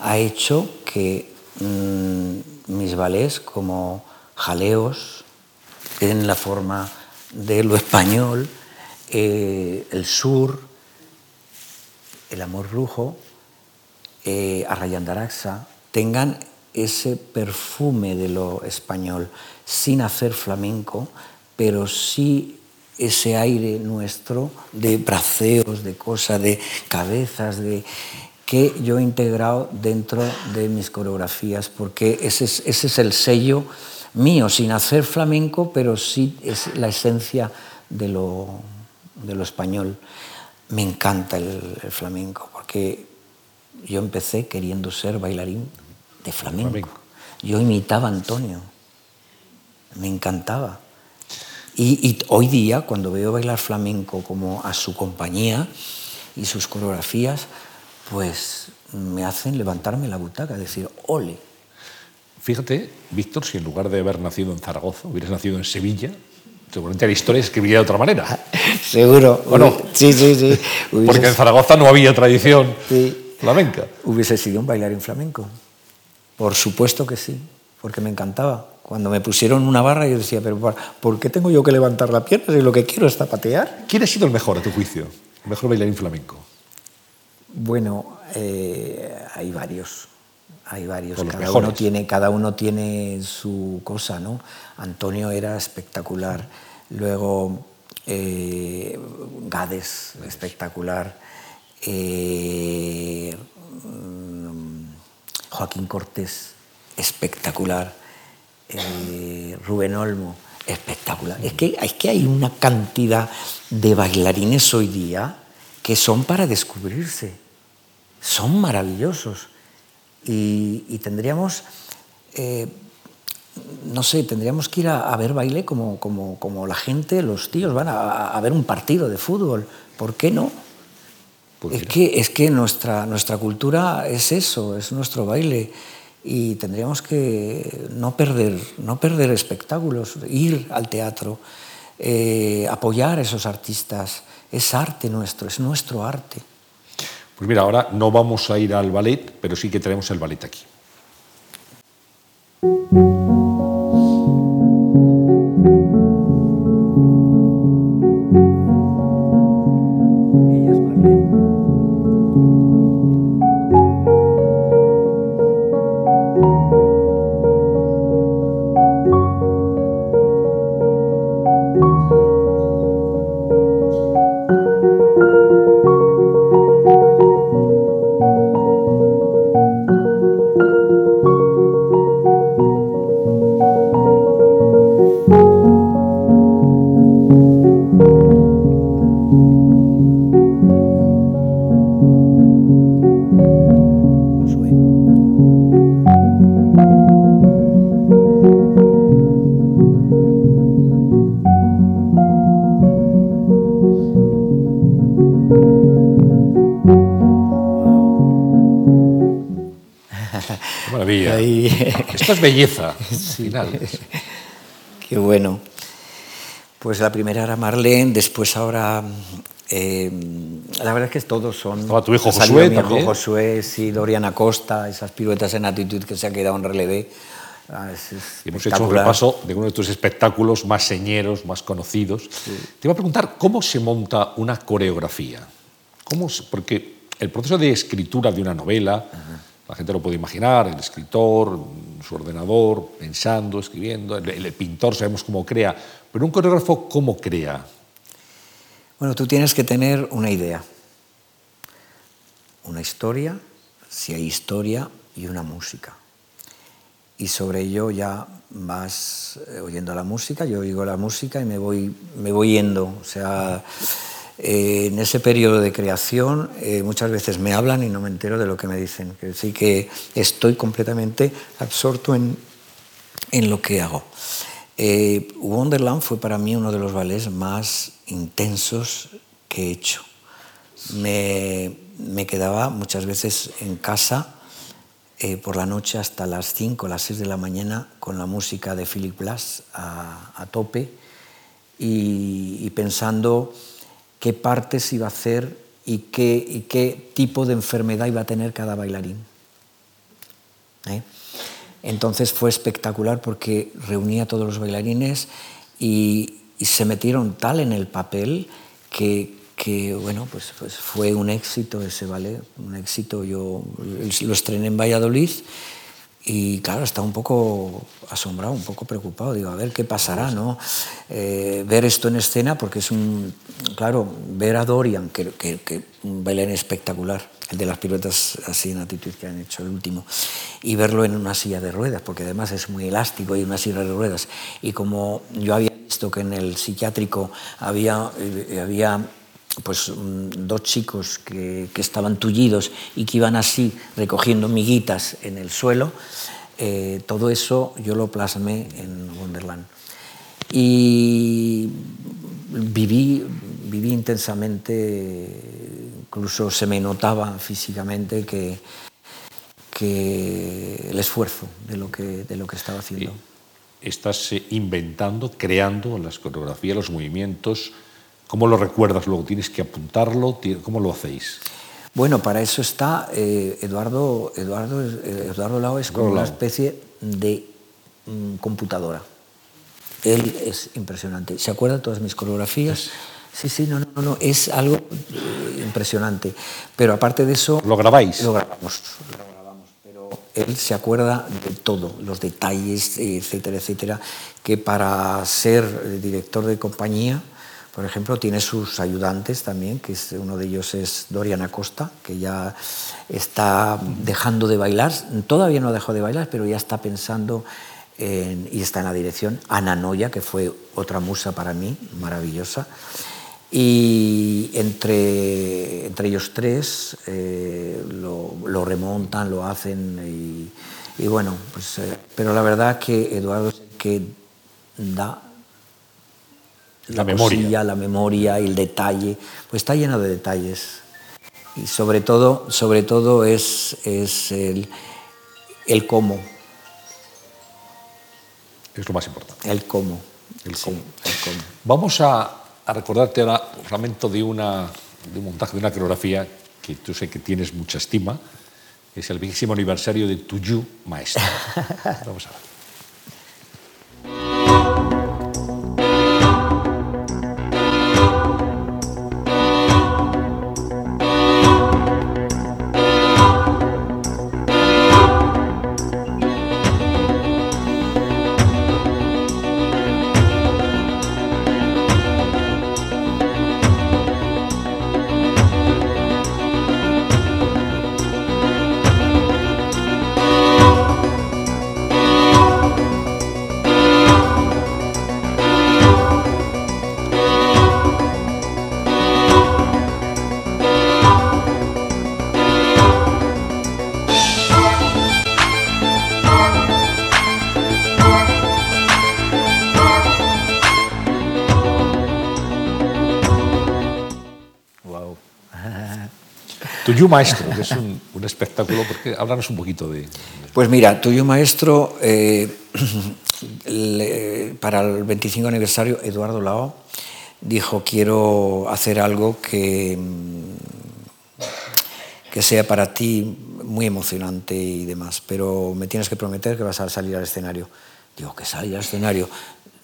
ha hecho que mm, mis ballets como jaleos, en la forma de lo español, eh, el sur, el amor brujo, eh, Arrayandaraxa, tengan ese perfume de lo español, sin hacer flamenco, pero sí ese aire nuestro de braceos, de cosas, de cabezas, de que yo he integrado dentro de mis coreografías, porque ese es, ese es el sello mío, sin hacer flamenco, pero sí es la esencia de lo, de lo español. Me encanta el, flamenco, porque yo empecé queriendo ser bailarín de flamenco. Yo imitaba a Antonio, me encantaba. Y, y, hoy día, cuando veo bailar flamenco como a su compañía y sus coreografías, pues me hacen levantarme la butaca, decir, ole. Fíjate, Víctor, si en lugar de haber nacido en Zaragoza, hubieras nacido en Sevilla, seguramente la historia se escribiría de otra manera. Seguro. Bueno, sí, sí, sí. (laughs) Porque en Zaragoza no había tradición flamenca. Hubiese sido un bailarín flamenco. Por supuesto que sí, porque me encantaba. Cuando me pusieron una barra yo decía, pero ¿por qué tengo yo que levantar la pierna si lo que quiero es zapatear? ¿Quién ha sido el mejor a tu juicio? El mejor bailarín flamenco. Bueno, eh, hay varios. Hay varios. Cada uno, tiene, cada uno tiene su cosa, ¿no? Antonio era espectacular. Luego eh, Gades, espectacular. Eh, Joaquín Cortés, espectacular. Rubén Olmo, espectacular. Es que, es que hay una cantidad de bailarines hoy día que son para descubrirse son maravillosos. Y, tendríamos, eh, no sé, tendríamos que ir a, ver baile como, como, como, la gente, los tíos van a, ver un partido de fútbol. ¿Por qué no? Es que, es que nuestra, nuestra cultura es eso, es nuestro baile y tendríamos que no perder, no perder espectáculos, ir al teatro, eh, apoyar a esos artistas. Es arte nuestro, es nuestro arte. Pues mira, ahora no vamos a ir al ballet, pero sí que tenemos el ballet aquí. Esto es belleza, (laughs) final. (laughs) Qué bueno. Pues la primera era Marlene, después ahora... Eh, la verdad es que todos son... Estaba tu hijo Josué mi hijo Josué, sí, Doriana Costa, esas piruetas en actitud que se ha quedado en relevé. Ah, hemos hecho un repaso de uno de tus espectáculos más señeros, más conocidos. Te iba a preguntar, ¿cómo se monta una coreografía? ¿Cómo porque el proceso de escritura de una novela, la gente lo puede imaginar, el escritor, su ordenador, pensando, escribiendo, el, pintor sabemos cómo crea, pero un coreógrafo, ¿cómo crea? Bueno, tú tienes que tener una idea, una historia, si hay historia, y una música. Y sobre ello ya vas eh, oyendo la música, yo oigo la música y me voy, me voy yendo. O sea, eh, en ese periodo de creación eh, muchas veces me hablan y no me entero de lo que me dicen. Que sí que estoy completamente absorto en, en lo que hago. Eh, Wonderland fue para mí uno de los ballets más intensos que he hecho. Me, me quedaba muchas veces en casa por la noche hasta las 5 las 6 de la mañana con la música de Philip Glass a, a tope y, y pensando qué partes iba a hacer y qué, y qué tipo de enfermedad iba a tener cada bailarín. ¿Eh? Entonces fue espectacular porque reunía a todos los bailarines y, se metieron tal en el papel que, que bueno, pues, pues, fue un éxito ese ballet, un éxito. Yo lo estrené en Valladolid y claro, estaba un poco asombrado, un poco preocupado. Digo, a ver qué pasará, ¿no? Eh, ver esto en escena, porque es un. Claro, ver a Dorian, que, que, un bailarín espectacular, el de las piruetas así en actitud que han hecho el último, y verlo en una silla de ruedas, porque además es muy elástico y una silla de ruedas. Y como yo había visto que en el psiquiátrico había, eh, había pues mm, dos chicos que, estaban tullidos y que iban así recogiendo miguitas en el suelo, eh, todo eso yo lo plasmé en Wonderland. Y viví, viví intensamente, incluso se me notaba físicamente que, que el esfuerzo de lo que, de lo que estaba haciendo. Estás eh, inventando, creando las coreografías, los movimientos, ¿Cómo lo recuerdas luego? ¿Tienes que apuntarlo? ¿Cómo lo hacéis? Bueno, para eso está eh, Eduardo, Eduardo, eh, Eduardo Lao es como una especie de mm, computadora. Él es impresionante. ¿Se acuerdan todas mis coreografías? Sí, sí, no, no, no, es algo eh, impresionante. Pero aparte de eso... ¿Lo grabáis? Lo grabamos, lo grabamos. Pero él se acuerda de todo, los detalles, etcétera, etcétera, que para ser director de compañía por ejemplo, tiene sus ayudantes también, que es, uno de ellos es Dorian Acosta, que ya está dejando de bailar, todavía no dejó de bailar, pero ya está pensando y está en la dirección. Ana Noya, que fue otra musa para mí, maravillosa. Y entre, entre ellos tres eh, lo, lo, remontan, lo hacen y, y bueno, pues, eh, pero la verdad que Eduardo es el que da la, la memoria. Cosilla, la memoria y el detalle, pues está lleno de detalles. Y sobre todo, sobre todo es, es el, el cómo. Es lo más importante. El cómo. El Sí, cómo. el cómo. Vamos a, a recordarte ahora un fragmento de, una, de un montaje, de una coreografía que tú sé que tienes mucha estima. Es el vigésimo aniversario de Tuyu Maestro. (laughs) Vamos a ver. Tuyu Maestro, que es un, un espectáculo, porque háblanos un poquito de... Pues mira, tuyo maestro, eh, le- para el 25 aniversario, Eduardo Lao dijo, quiero hacer algo que, mm, que sea para ti muy emocionante y demás, pero me tienes que prometer que vas a salir al escenario. Digo, ¿que salir al escenario?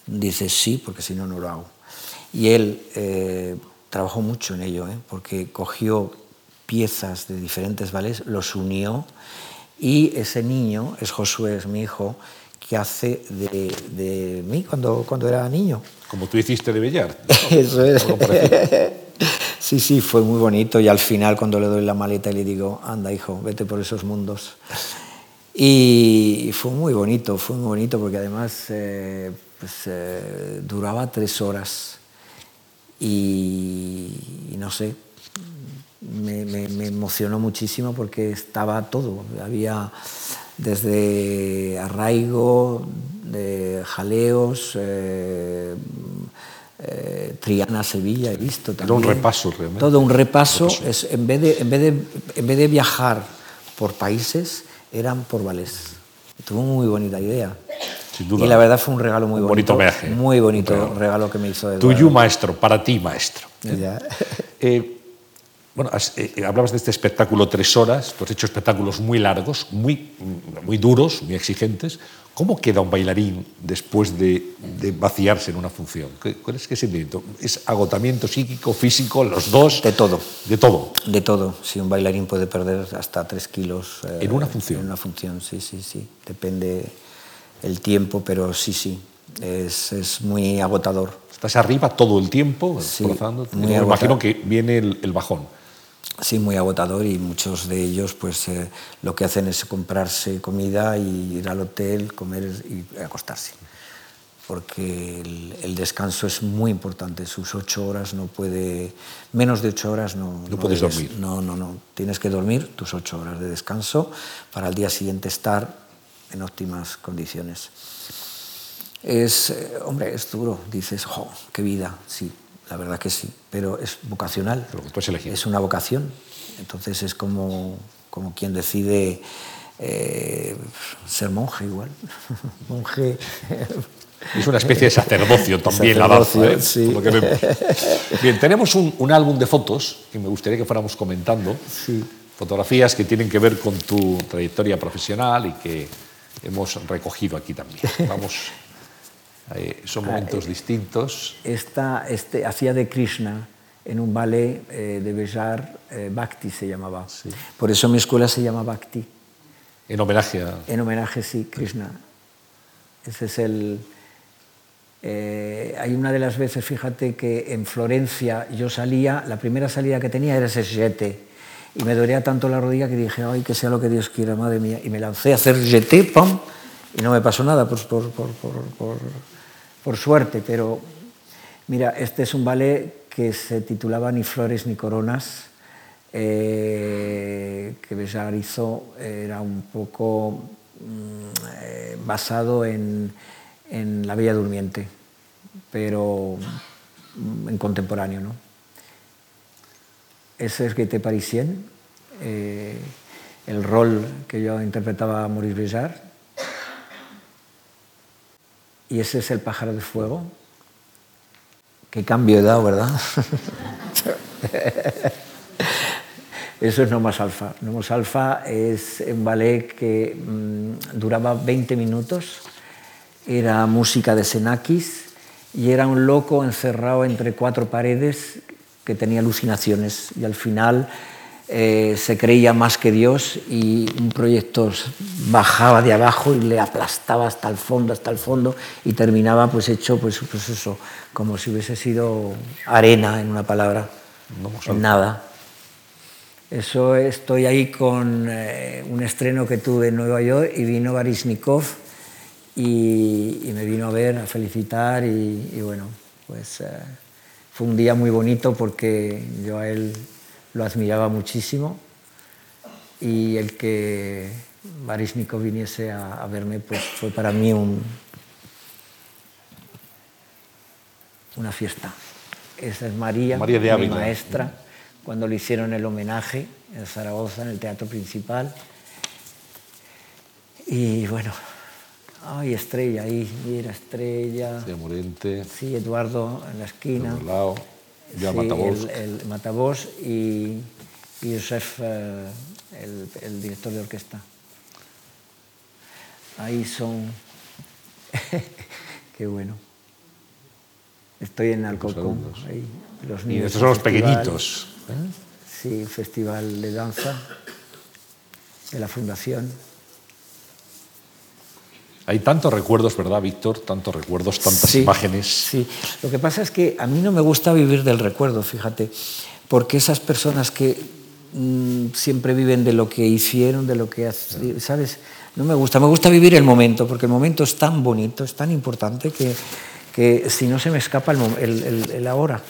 Dice, sí, porque si no, no lo hago. Y él eh, trabajó mucho en ello, ¿eh? porque cogió piezas de diferentes ballets, los unió y ese niño, es Josué, es mi hijo, que hace de, de mí cuando, cuando era niño. Como tú hiciste de Bellar. (laughs) Eso es. (laughs) Sí, sí, fue muy bonito y al final cuando le doy la maleta y le digo, anda hijo, vete por esos mundos. Y fue muy bonito, fue muy bonito porque además eh, pues, eh, duraba tres horas y, y no sé, me, me- me emocionó muchísimo porque estaba todo. Había desde arraigo, de jaleos, eh, eh, Triana, Sevilla, he visto también. un repaso, realmente. Todo un repaso. Es, en, vez de, en, vez de, en vez de viajar por países, eran por vales. Tuvo muy bonita idea. Sin duda. Y la verdad fue un regalo muy Un bonito. Muy bonito regalo. regalo que me hizo Eduardo. Tuyu Maestro, para ti Maestro. Ya. (laughs) Eh, bueno, has- eh, hablabas de este espectáculo tres horas, tú has hecho espectáculos muy largos, muy, muy duros, muy exigentes. ¿Cómo queda un bailarín después de, de vaciarse en una función? ¿Qué, ¿Cuál es qué sentimiento? ¿Es agotamiento psíquico, físico, los dos? De todo. De todo. De todo. Si un bailarín puede perder hasta tres kilos. eh, ¿En una función? En una función, sí, sí, sí. Depende el tiempo, pero sí, sí. Es, es muy agotador. Estás arriba todo el tiempo, Sí, muy Me imagino que viene el, el bajón. Sí, muy agotador y muchos de ellos pues eh, lo que hacen es comprarse comida y ir al hotel, comer y acostarse. Porque el, el descanso es muy importante. Sus ocho horas no puede... Menos de ocho horas no... No puedes debes- dormir. No, no, no. Tienes que dormir tus ocho horas de descanso para al día siguiente estar en óptimas condiciones. Es, eh, hombre, es duro. Dices, ¡jo, qué vida! Sí, la verdad que sí. Pero es vocacional. Lo que tú has elegido. Es una vocación. Entonces es como, como quien decide eh, ser monje igual. (laughs) monje. Es una especie de sacerdocio (laughs) también la danza, Sacerdocio, ¿eh? sí. Por lo que vemos. Bien, tenemos un, un álbum de fotos que me gustaría que fuéramos comentando. Sí. Fotografías que tienen que ver con tu trayectoria profesional y que hemos recogido aquí también. Vamos, (laughs) eh, son momentos distintos. Esta, este, hacía de Krishna en un ballet eh, de Bejar, eh, Bhakti se llamaba. Por eso mi escuela se llama Bhakti. En homenaje a. En homenaje, sí, Krishna. Ese es el. eh, hay una de las veces, fíjate, que en Florencia yo salía, la primera salida que tenía era ese jeté. Y me dolía tanto la rodilla que dije, ay, que sea lo que Dios quiera, madre mía. Y me lancé a hacer jeté, pam, y no me pasó nada, pues por, por, por, por, por suerte. Pero mira, este es un ballet que se titulaba Ni flores ni coronas, eh, que Bejar hizo, era un poco mm, eh, basado en, en, La Bella Durmiente, pero mm, en contemporáneo. ¿no? Ese es Guete Parisien, eh, el rol que yo interpretaba a Maurice Bejar. Y ese es el pájaro de fuego. Qué cambio he dado, ¿verdad? (laughs) Eso es Nomos Alfa. Nomos Alfa es un ballet que mmm, duraba 20 minutos, era música de Senakis y era un loco encerrado entre cuatro paredes que tenía alucinaciones y al final eh, se creía más que Dios y un proyecto bajaba de abajo y le aplastaba hasta el fondo, hasta el fondo y terminaba pues hecho pues, pues eso, como si hubiese sido arena en una palabra, no, en nada. Eso estoy ahí con eh, un estreno que tuve en Nueva York y vino Baryshnikov y, y, me vino a ver, a felicitar y, y bueno, pues eh, fue un día muy bonito porque yo a él lo admiraba muchísimo y el que Baryshnikov viniese a, a, verme pues fue para mí un, una fiesta. Esa es María, María de mi maestra cuando le hicieron el homenaje en Zaragoza, en el teatro principal. Y bueno, ay, Estrella ahí, mira, Estrella. De Morente. Sí, Eduardo en la esquina. Lado, sí, el, el Matabós y, y Josef, eh, el, el director de orquesta. Ahí son. (laughs) Qué bueno. Estoy en Alcorcón. Ahí, los y estos son los pequeñitos. ¿Eh? Sí, Festival de Danza de la Fundación. Hay tantos recuerdos, ¿verdad, Víctor? Tantos recuerdos, tantas sí, imágenes. Sí, lo que pasa es que a mí no me gusta vivir del recuerdo, fíjate, porque esas personas que mmm, siempre viven de lo que hicieron, de lo que, ¿sabes? No me gusta, me gusta vivir el momento, porque el momento es tan bonito, es tan importante que, que si no se me escapa el, el, el, el ahora.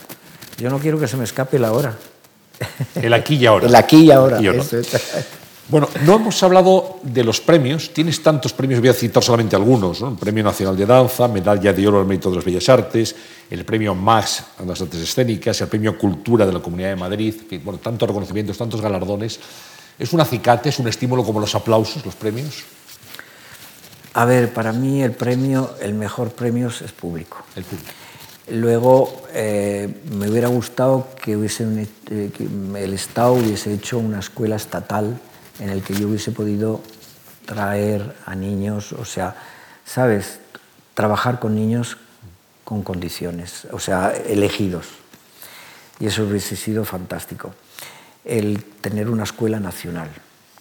Yo no quiero que se me escape el ahora. El aquí y ahora. El aquí y ahora. Y ahora. (laughs) Bueno, no hemos hablado de los premios. Tienes tantos premios, voy a citar solamente algunos. ¿no? El Premio Nacional de Danza, Medalla de Oro al Mérito de las Bellas Artes, el Premio Max a las Artes Escénicas, el Premio Cultura de la Comunidad de Madrid. Bueno, tantos reconocimientos, tantos galardones. ¿Es un acicate, es un estímulo como los aplausos, los premios? A ver, para mí el premio, el mejor premio es público. El público. Luego eh, me hubiera gustado que, eh, que, el Estado hubiese hecho una escuela estatal en el que yo hubiese podido traer a niños, o sea, ¿sabes? Trabajar con niños con condiciones, o sea, elegidos. Y eso hubiese sido fantástico. El tener una escuela nacional,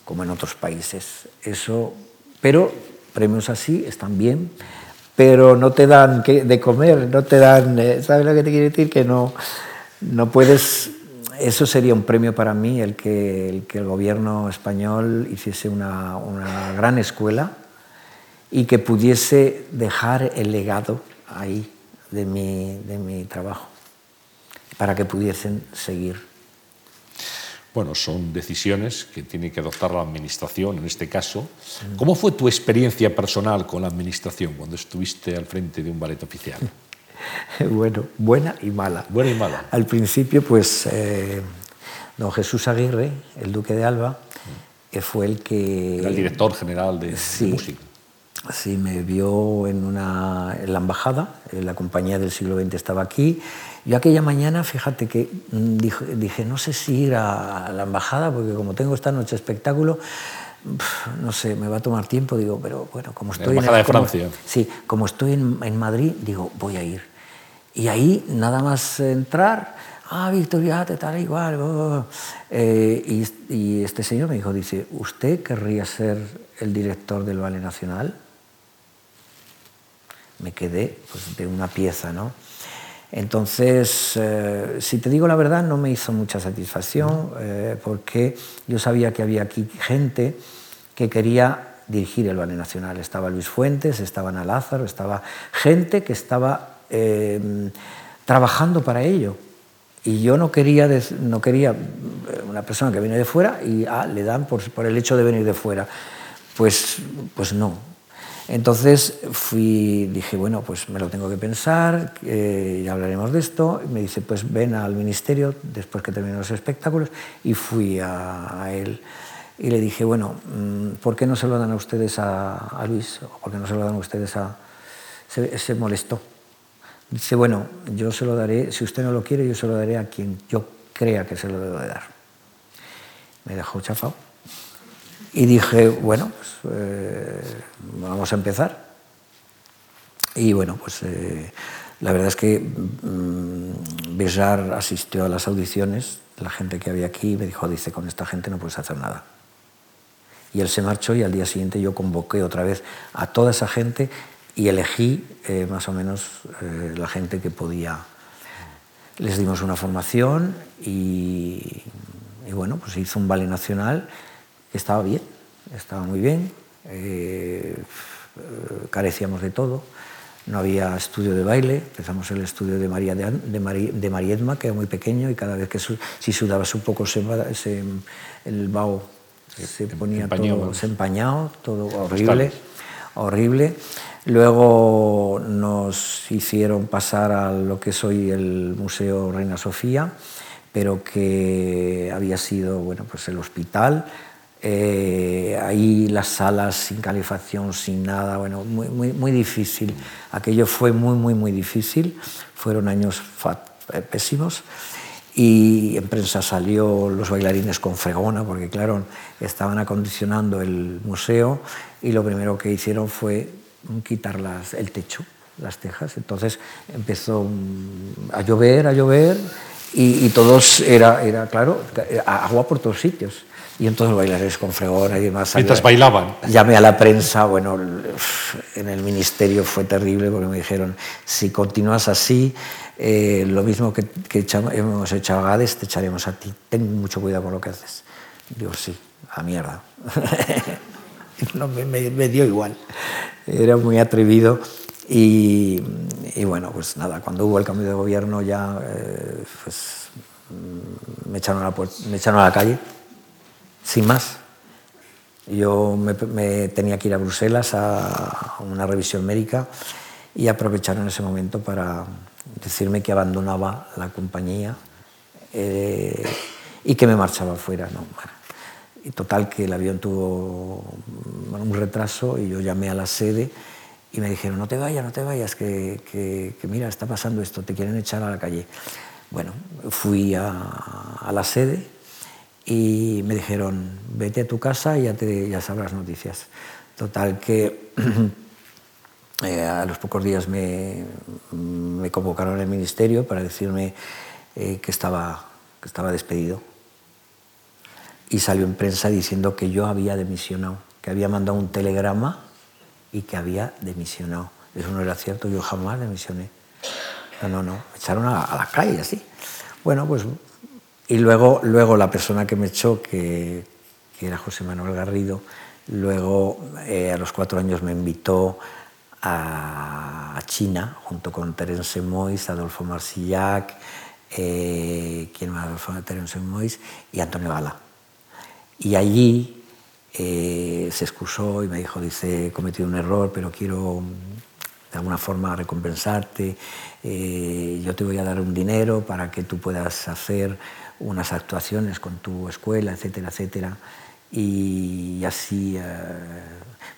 como en otros países. Eso, pero premios así están bien, pero no te dan de comer, no te dan, eh, ¿sabes lo que te quiero decir? Que no, no puedes, eso sería un premio para mí, el que el, que el gobierno español hiciese una, una gran escuela y que pudiese dejar el legado ahí de mi, de mi trabajo, para que pudiesen seguir. Bueno, son decisiones que tiene que adoptar la Administración en este caso. ¿Cómo fue tu experiencia personal con la Administración cuando estuviste al frente de un ballet oficial? (laughs) Bueno, buena y mala. Buena y mala. Al principio, pues, eh, don Jesús Aguirre, el duque de Alba, que fue el que... Era el director general de, sí, de música. Sí, me vio en, una, en la embajada, la compañía del siglo XX estaba aquí. Yo aquella mañana, fíjate que dije, dije, no sé si ir a la embajada, porque como tengo esta noche espectáculo, no sé, me va a tomar tiempo, digo, pero bueno, como estoy, la embajada en, de Francia. Como, sí, como estoy en, en, Madrid, digo, voy a ir. Y ahí, nada más entrar, ah, Victoria, te tal, igual. Oh. Eh, y, y este señor me dijo, dice, ¿usted querría ser el director del Ballet Nacional? me quedé pues, de una pieza, ¿no? Entonces, eh, si te digo la verdad, no me hizo mucha satisfacción eh, porque yo sabía que había aquí gente que quería dirigir el Ballet Nacional. Estaba Luis Fuentes, estaba Ana Lázaro, estaba gente que estaba eh, trabajando para ello. Y yo no quería, no quería eh, una persona que viene de fuera y ah, le dan por, el hecho de venir de fuera. Pues, pues no. Entonces fui, dije, bueno, pues me lo tengo que pensar, ya hablaremos de esto. Y me dice, pues ven al ministerio después que terminen los espectáculos. Y fui a, él y le dije, bueno, mm, ¿por qué no se lo dan a ustedes a, a Luis? ¿O por qué no se lo dan a ustedes a...? Se, se molestó Dice, bueno, yo se lo daré, si usted no lo quiere, yo se lo daré a quien yo crea que se lo debo de dar. Me dejó chafado. Y dije, bueno, pues eh, vamos a empezar. Y bueno, pues eh, la verdad es que mm, Bejar asistió a las audiciones, la gente que había aquí me dijo, dice, con esta gente no puedes hacer nada. Y él se marchó y al día siguiente yo convoqué otra vez a toda esa gente y elegí eh, más o menos eh, la gente que podía. Les dimos una formación y, bueno, pues hizo un ballet nacional que estaba bien, estaba muy bien, eh, carecíamos de todo, no había estudio de baile, empezamos el estudio de María de, de, Mariedma, que era muy pequeño y cada vez que si sudabas un poco se, el bao se ponía todo, se empañado, todo horrible, horrible. Luego nos hicieron pasar a lo que es hoy el Museo Reina Sofía, pero que había sido bueno, pues el hospital. Eh, ahí las salas sin calefacción, sin nada, bueno, muy, muy, muy difícil. Aquello fue muy, muy, muy difícil. Fueron años eh, pésimos. Y en prensa salió los bailarines con fregona, porque claro, estaban acondicionando el museo y lo primero que hicieron fue quitar las, el techo, las tejas. Entonces empezó a llover, a llover, y, todos era, era, claro, agua por todos sitios. Y entonces bailarines con fregona y demás. Mientras bailaban. Llamé a la prensa, bueno, en el ministerio fue terrible porque me dijeron, si continúas así, eh, lo mismo que, que hemos hecho a Gades, te echaremos a ti. Ten mucho cuidado con lo que haces. Digo, sí, a mierda. (laughs) no, me, me, dio igual. Era muy atrevido y, bueno, pues nada, cuando hubo el cambio de gobierno ya eh, pues, mm, me, echaron a la calle, sin más. Yo me, tenía que ir a Bruselas a una revisión médica y aprovecharon ese momento para decirme que abandonaba la compañía eh, y que me marchaba fuera. ¿no? Y total que el avión tuvo un retraso y yo llamé a la sede y me dijeron, no te vayas, no te vayas, que, mira, está pasando esto, te quieren echar a la calle. Bueno, fui a, a la sede y me dijeron, vete a tu casa y ya, te, ya sabrás noticias. Total que (clears throat) eh, a los pocos días me, me convocaron al ministerio para decirme eh, que, estaba, que estaba despedido y salió en prensa diciendo que yo había demisionado, que había mandado un telegrama y que había demisionado. Eso no era cierto, yo jamás demisioné. No, no, no, me echaron a, la calle así. Bueno, pues. Y luego, luego la persona que me echó, que, que era José Manuel Garrido, luego eh, a los cuatro años me invitó a, China junto con Terence Mois, Adolfo Marsillac, eh, ¿quién más? Adolfo Terence Mois y Antonio Gala. Y allí eh, se excusó y me dijo, dice, he cometido un error, pero quiero de alguna forma recompensarte, eh, yo te voy a dar un dinero para que tú puedas hacer unas actuaciones con tu escuela, etcétera, etcétera. Y así, eh,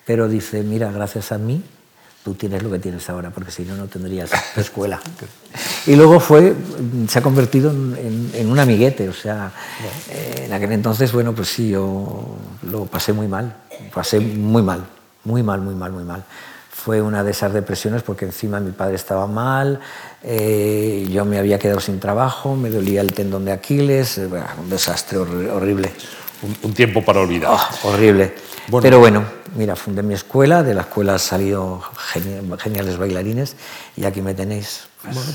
pero dice, mira, gracias a mí tú tienes lo que tienes ahora, porque si no, no tendrías (laughs) escuela. Y luego fue, se ha convertido en, un amiguete, o sea, eh, en aquel entonces, bueno, pues sí, yo lo pasé muy mal, pasé muy mal, muy mal, muy mal, muy mal. Fue una de esas depresiones porque encima mi padre estaba mal, eh, yo me había quedado sin trabajo, me dolía el tendón de Aquiles, eh, un desastre horrible. Un, tiempo para olvidar. Oh, horrible. Pero bueno, mira, fundé mi escuela, de la escuela han salido geniales bailarines y aquí me tenéis.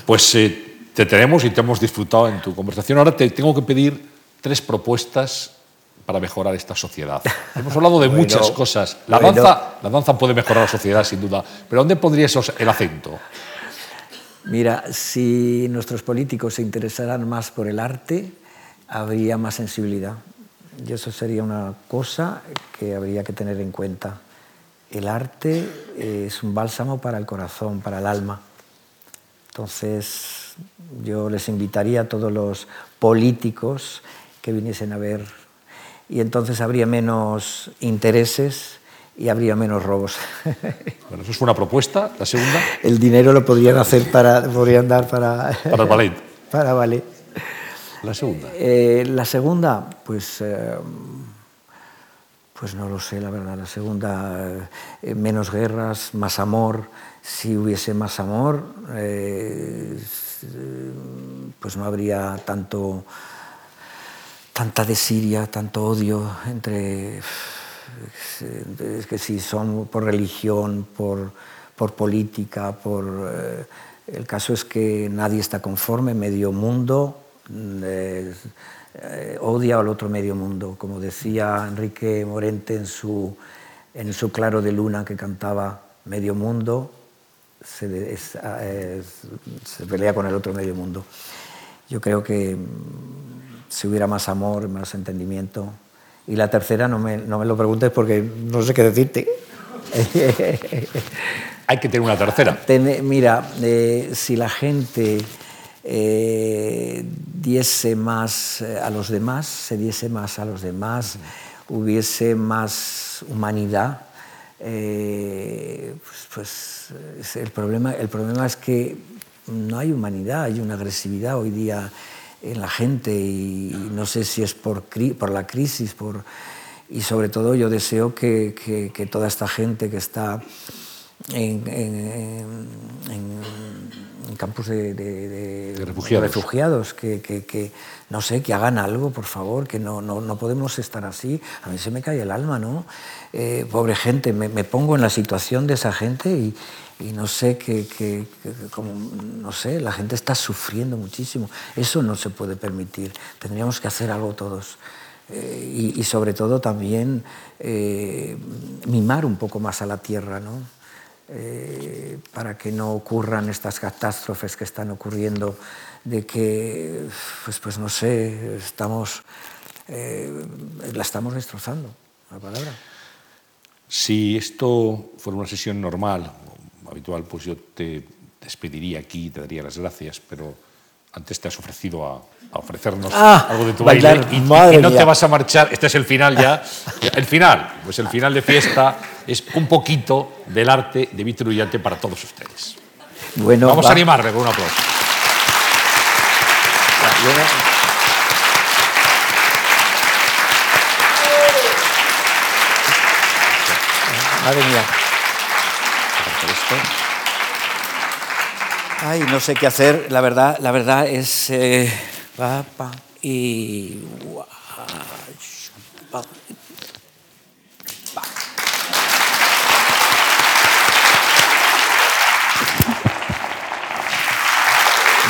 pues eh, te tenemos y te hemos disfrutado en tu conversación. Ahora te tengo que pedir tres propuestas para mejorar esta sociedad. (laughs) Hemos hablado de muchas cosas. La, danza, la danza puede mejorar la sociedad, sin duda, pero ¿dónde pondrías el acento? Mira, si nuestros políticos se interesaran más por el arte, habría más sensibilidad. Y eso sería una cosa que habría que tener en cuenta. El arte es un bálsamo para el corazón, para el alma. Entonces, yo les invitaría a todos los políticos que viniesen a ver y entonces habría menos intereses y habría menos robos. (laughs) Bueno, eso es una propuesta. La segunda. El dinero lo podrían hacer para, podrían dar para. Para el ballet. (laughs) Para ballet. La segunda. Eh, la segunda, pues. Eh, pues no lo sé, la verdad. La segunda, eh, menos guerras, más amor. Si hubiese más amor, pues no habría tanto tanta desidia, tanto odio entre es que si son por religión, por, por política, por el caso es que nadie está conforme, medio mundo eh, eh, odia al otro medio mundo, como decía Enrique Morente en su, en su Claro de Luna que cantaba medio mundo se, se pelea con el otro medio mundo. Yo creo que si hubiera más amor, más entendimiento. Y la tercera, no me, no me lo preguntes porque no sé qué decirte. Hay que tener una tercera. mira, eh, si la gente eh, diese más eh, a los demás, se diese más a los demás, hubiese más humanidad, pues, pues el, problema, el problema es que no hay humanidad, hay una agresividad hoy día en la gente y no sé si es por, la crisis por, y sobre todo yo deseo que, toda esta gente que está en, en, campos de, de, refugiados, que, que, no sé, que hagan algo, por favor, que no, no, no, podemos estar así. A mí se me cae el alma, ¿no? Eh, pobre gente, me, me pongo en la situación de esa gente y, y no sé que, como, no sé, la gente está sufriendo muchísimo. Eso no se puede permitir. Tendríamos que hacer algo todos. Eh, y, sobre todo también eh, mimar un poco más a la tierra, ¿no? Eh, para que no ocurran estas catástrofes que están ocurriendo, de que, pues, pues no sé, estamos, la estamos destrozando, la palabra. Si esto fuera una sesión normal, habitual, pues yo te despediría aquí, te daría las gracias, pero antes te has ofrecido a, ofrecernos ah, algo de tu baile y, no te vas a marchar. Este es el final ya. (laughs) El final, pues el final de fiesta es un poquito del arte de Víctor Ullante para todos ustedes. Bueno, Vamos a animarle con un aplauso. Madre mía. Ay, no sé qué hacer. La verdad, la verdad es. Eh, y.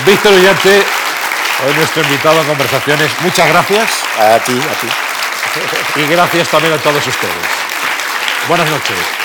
Víctor Ullante, hoy nuestro invitado a conversaciones. Muchas gracias. A ti, a ti. Y gracias también a todos ustedes. Buenas noches.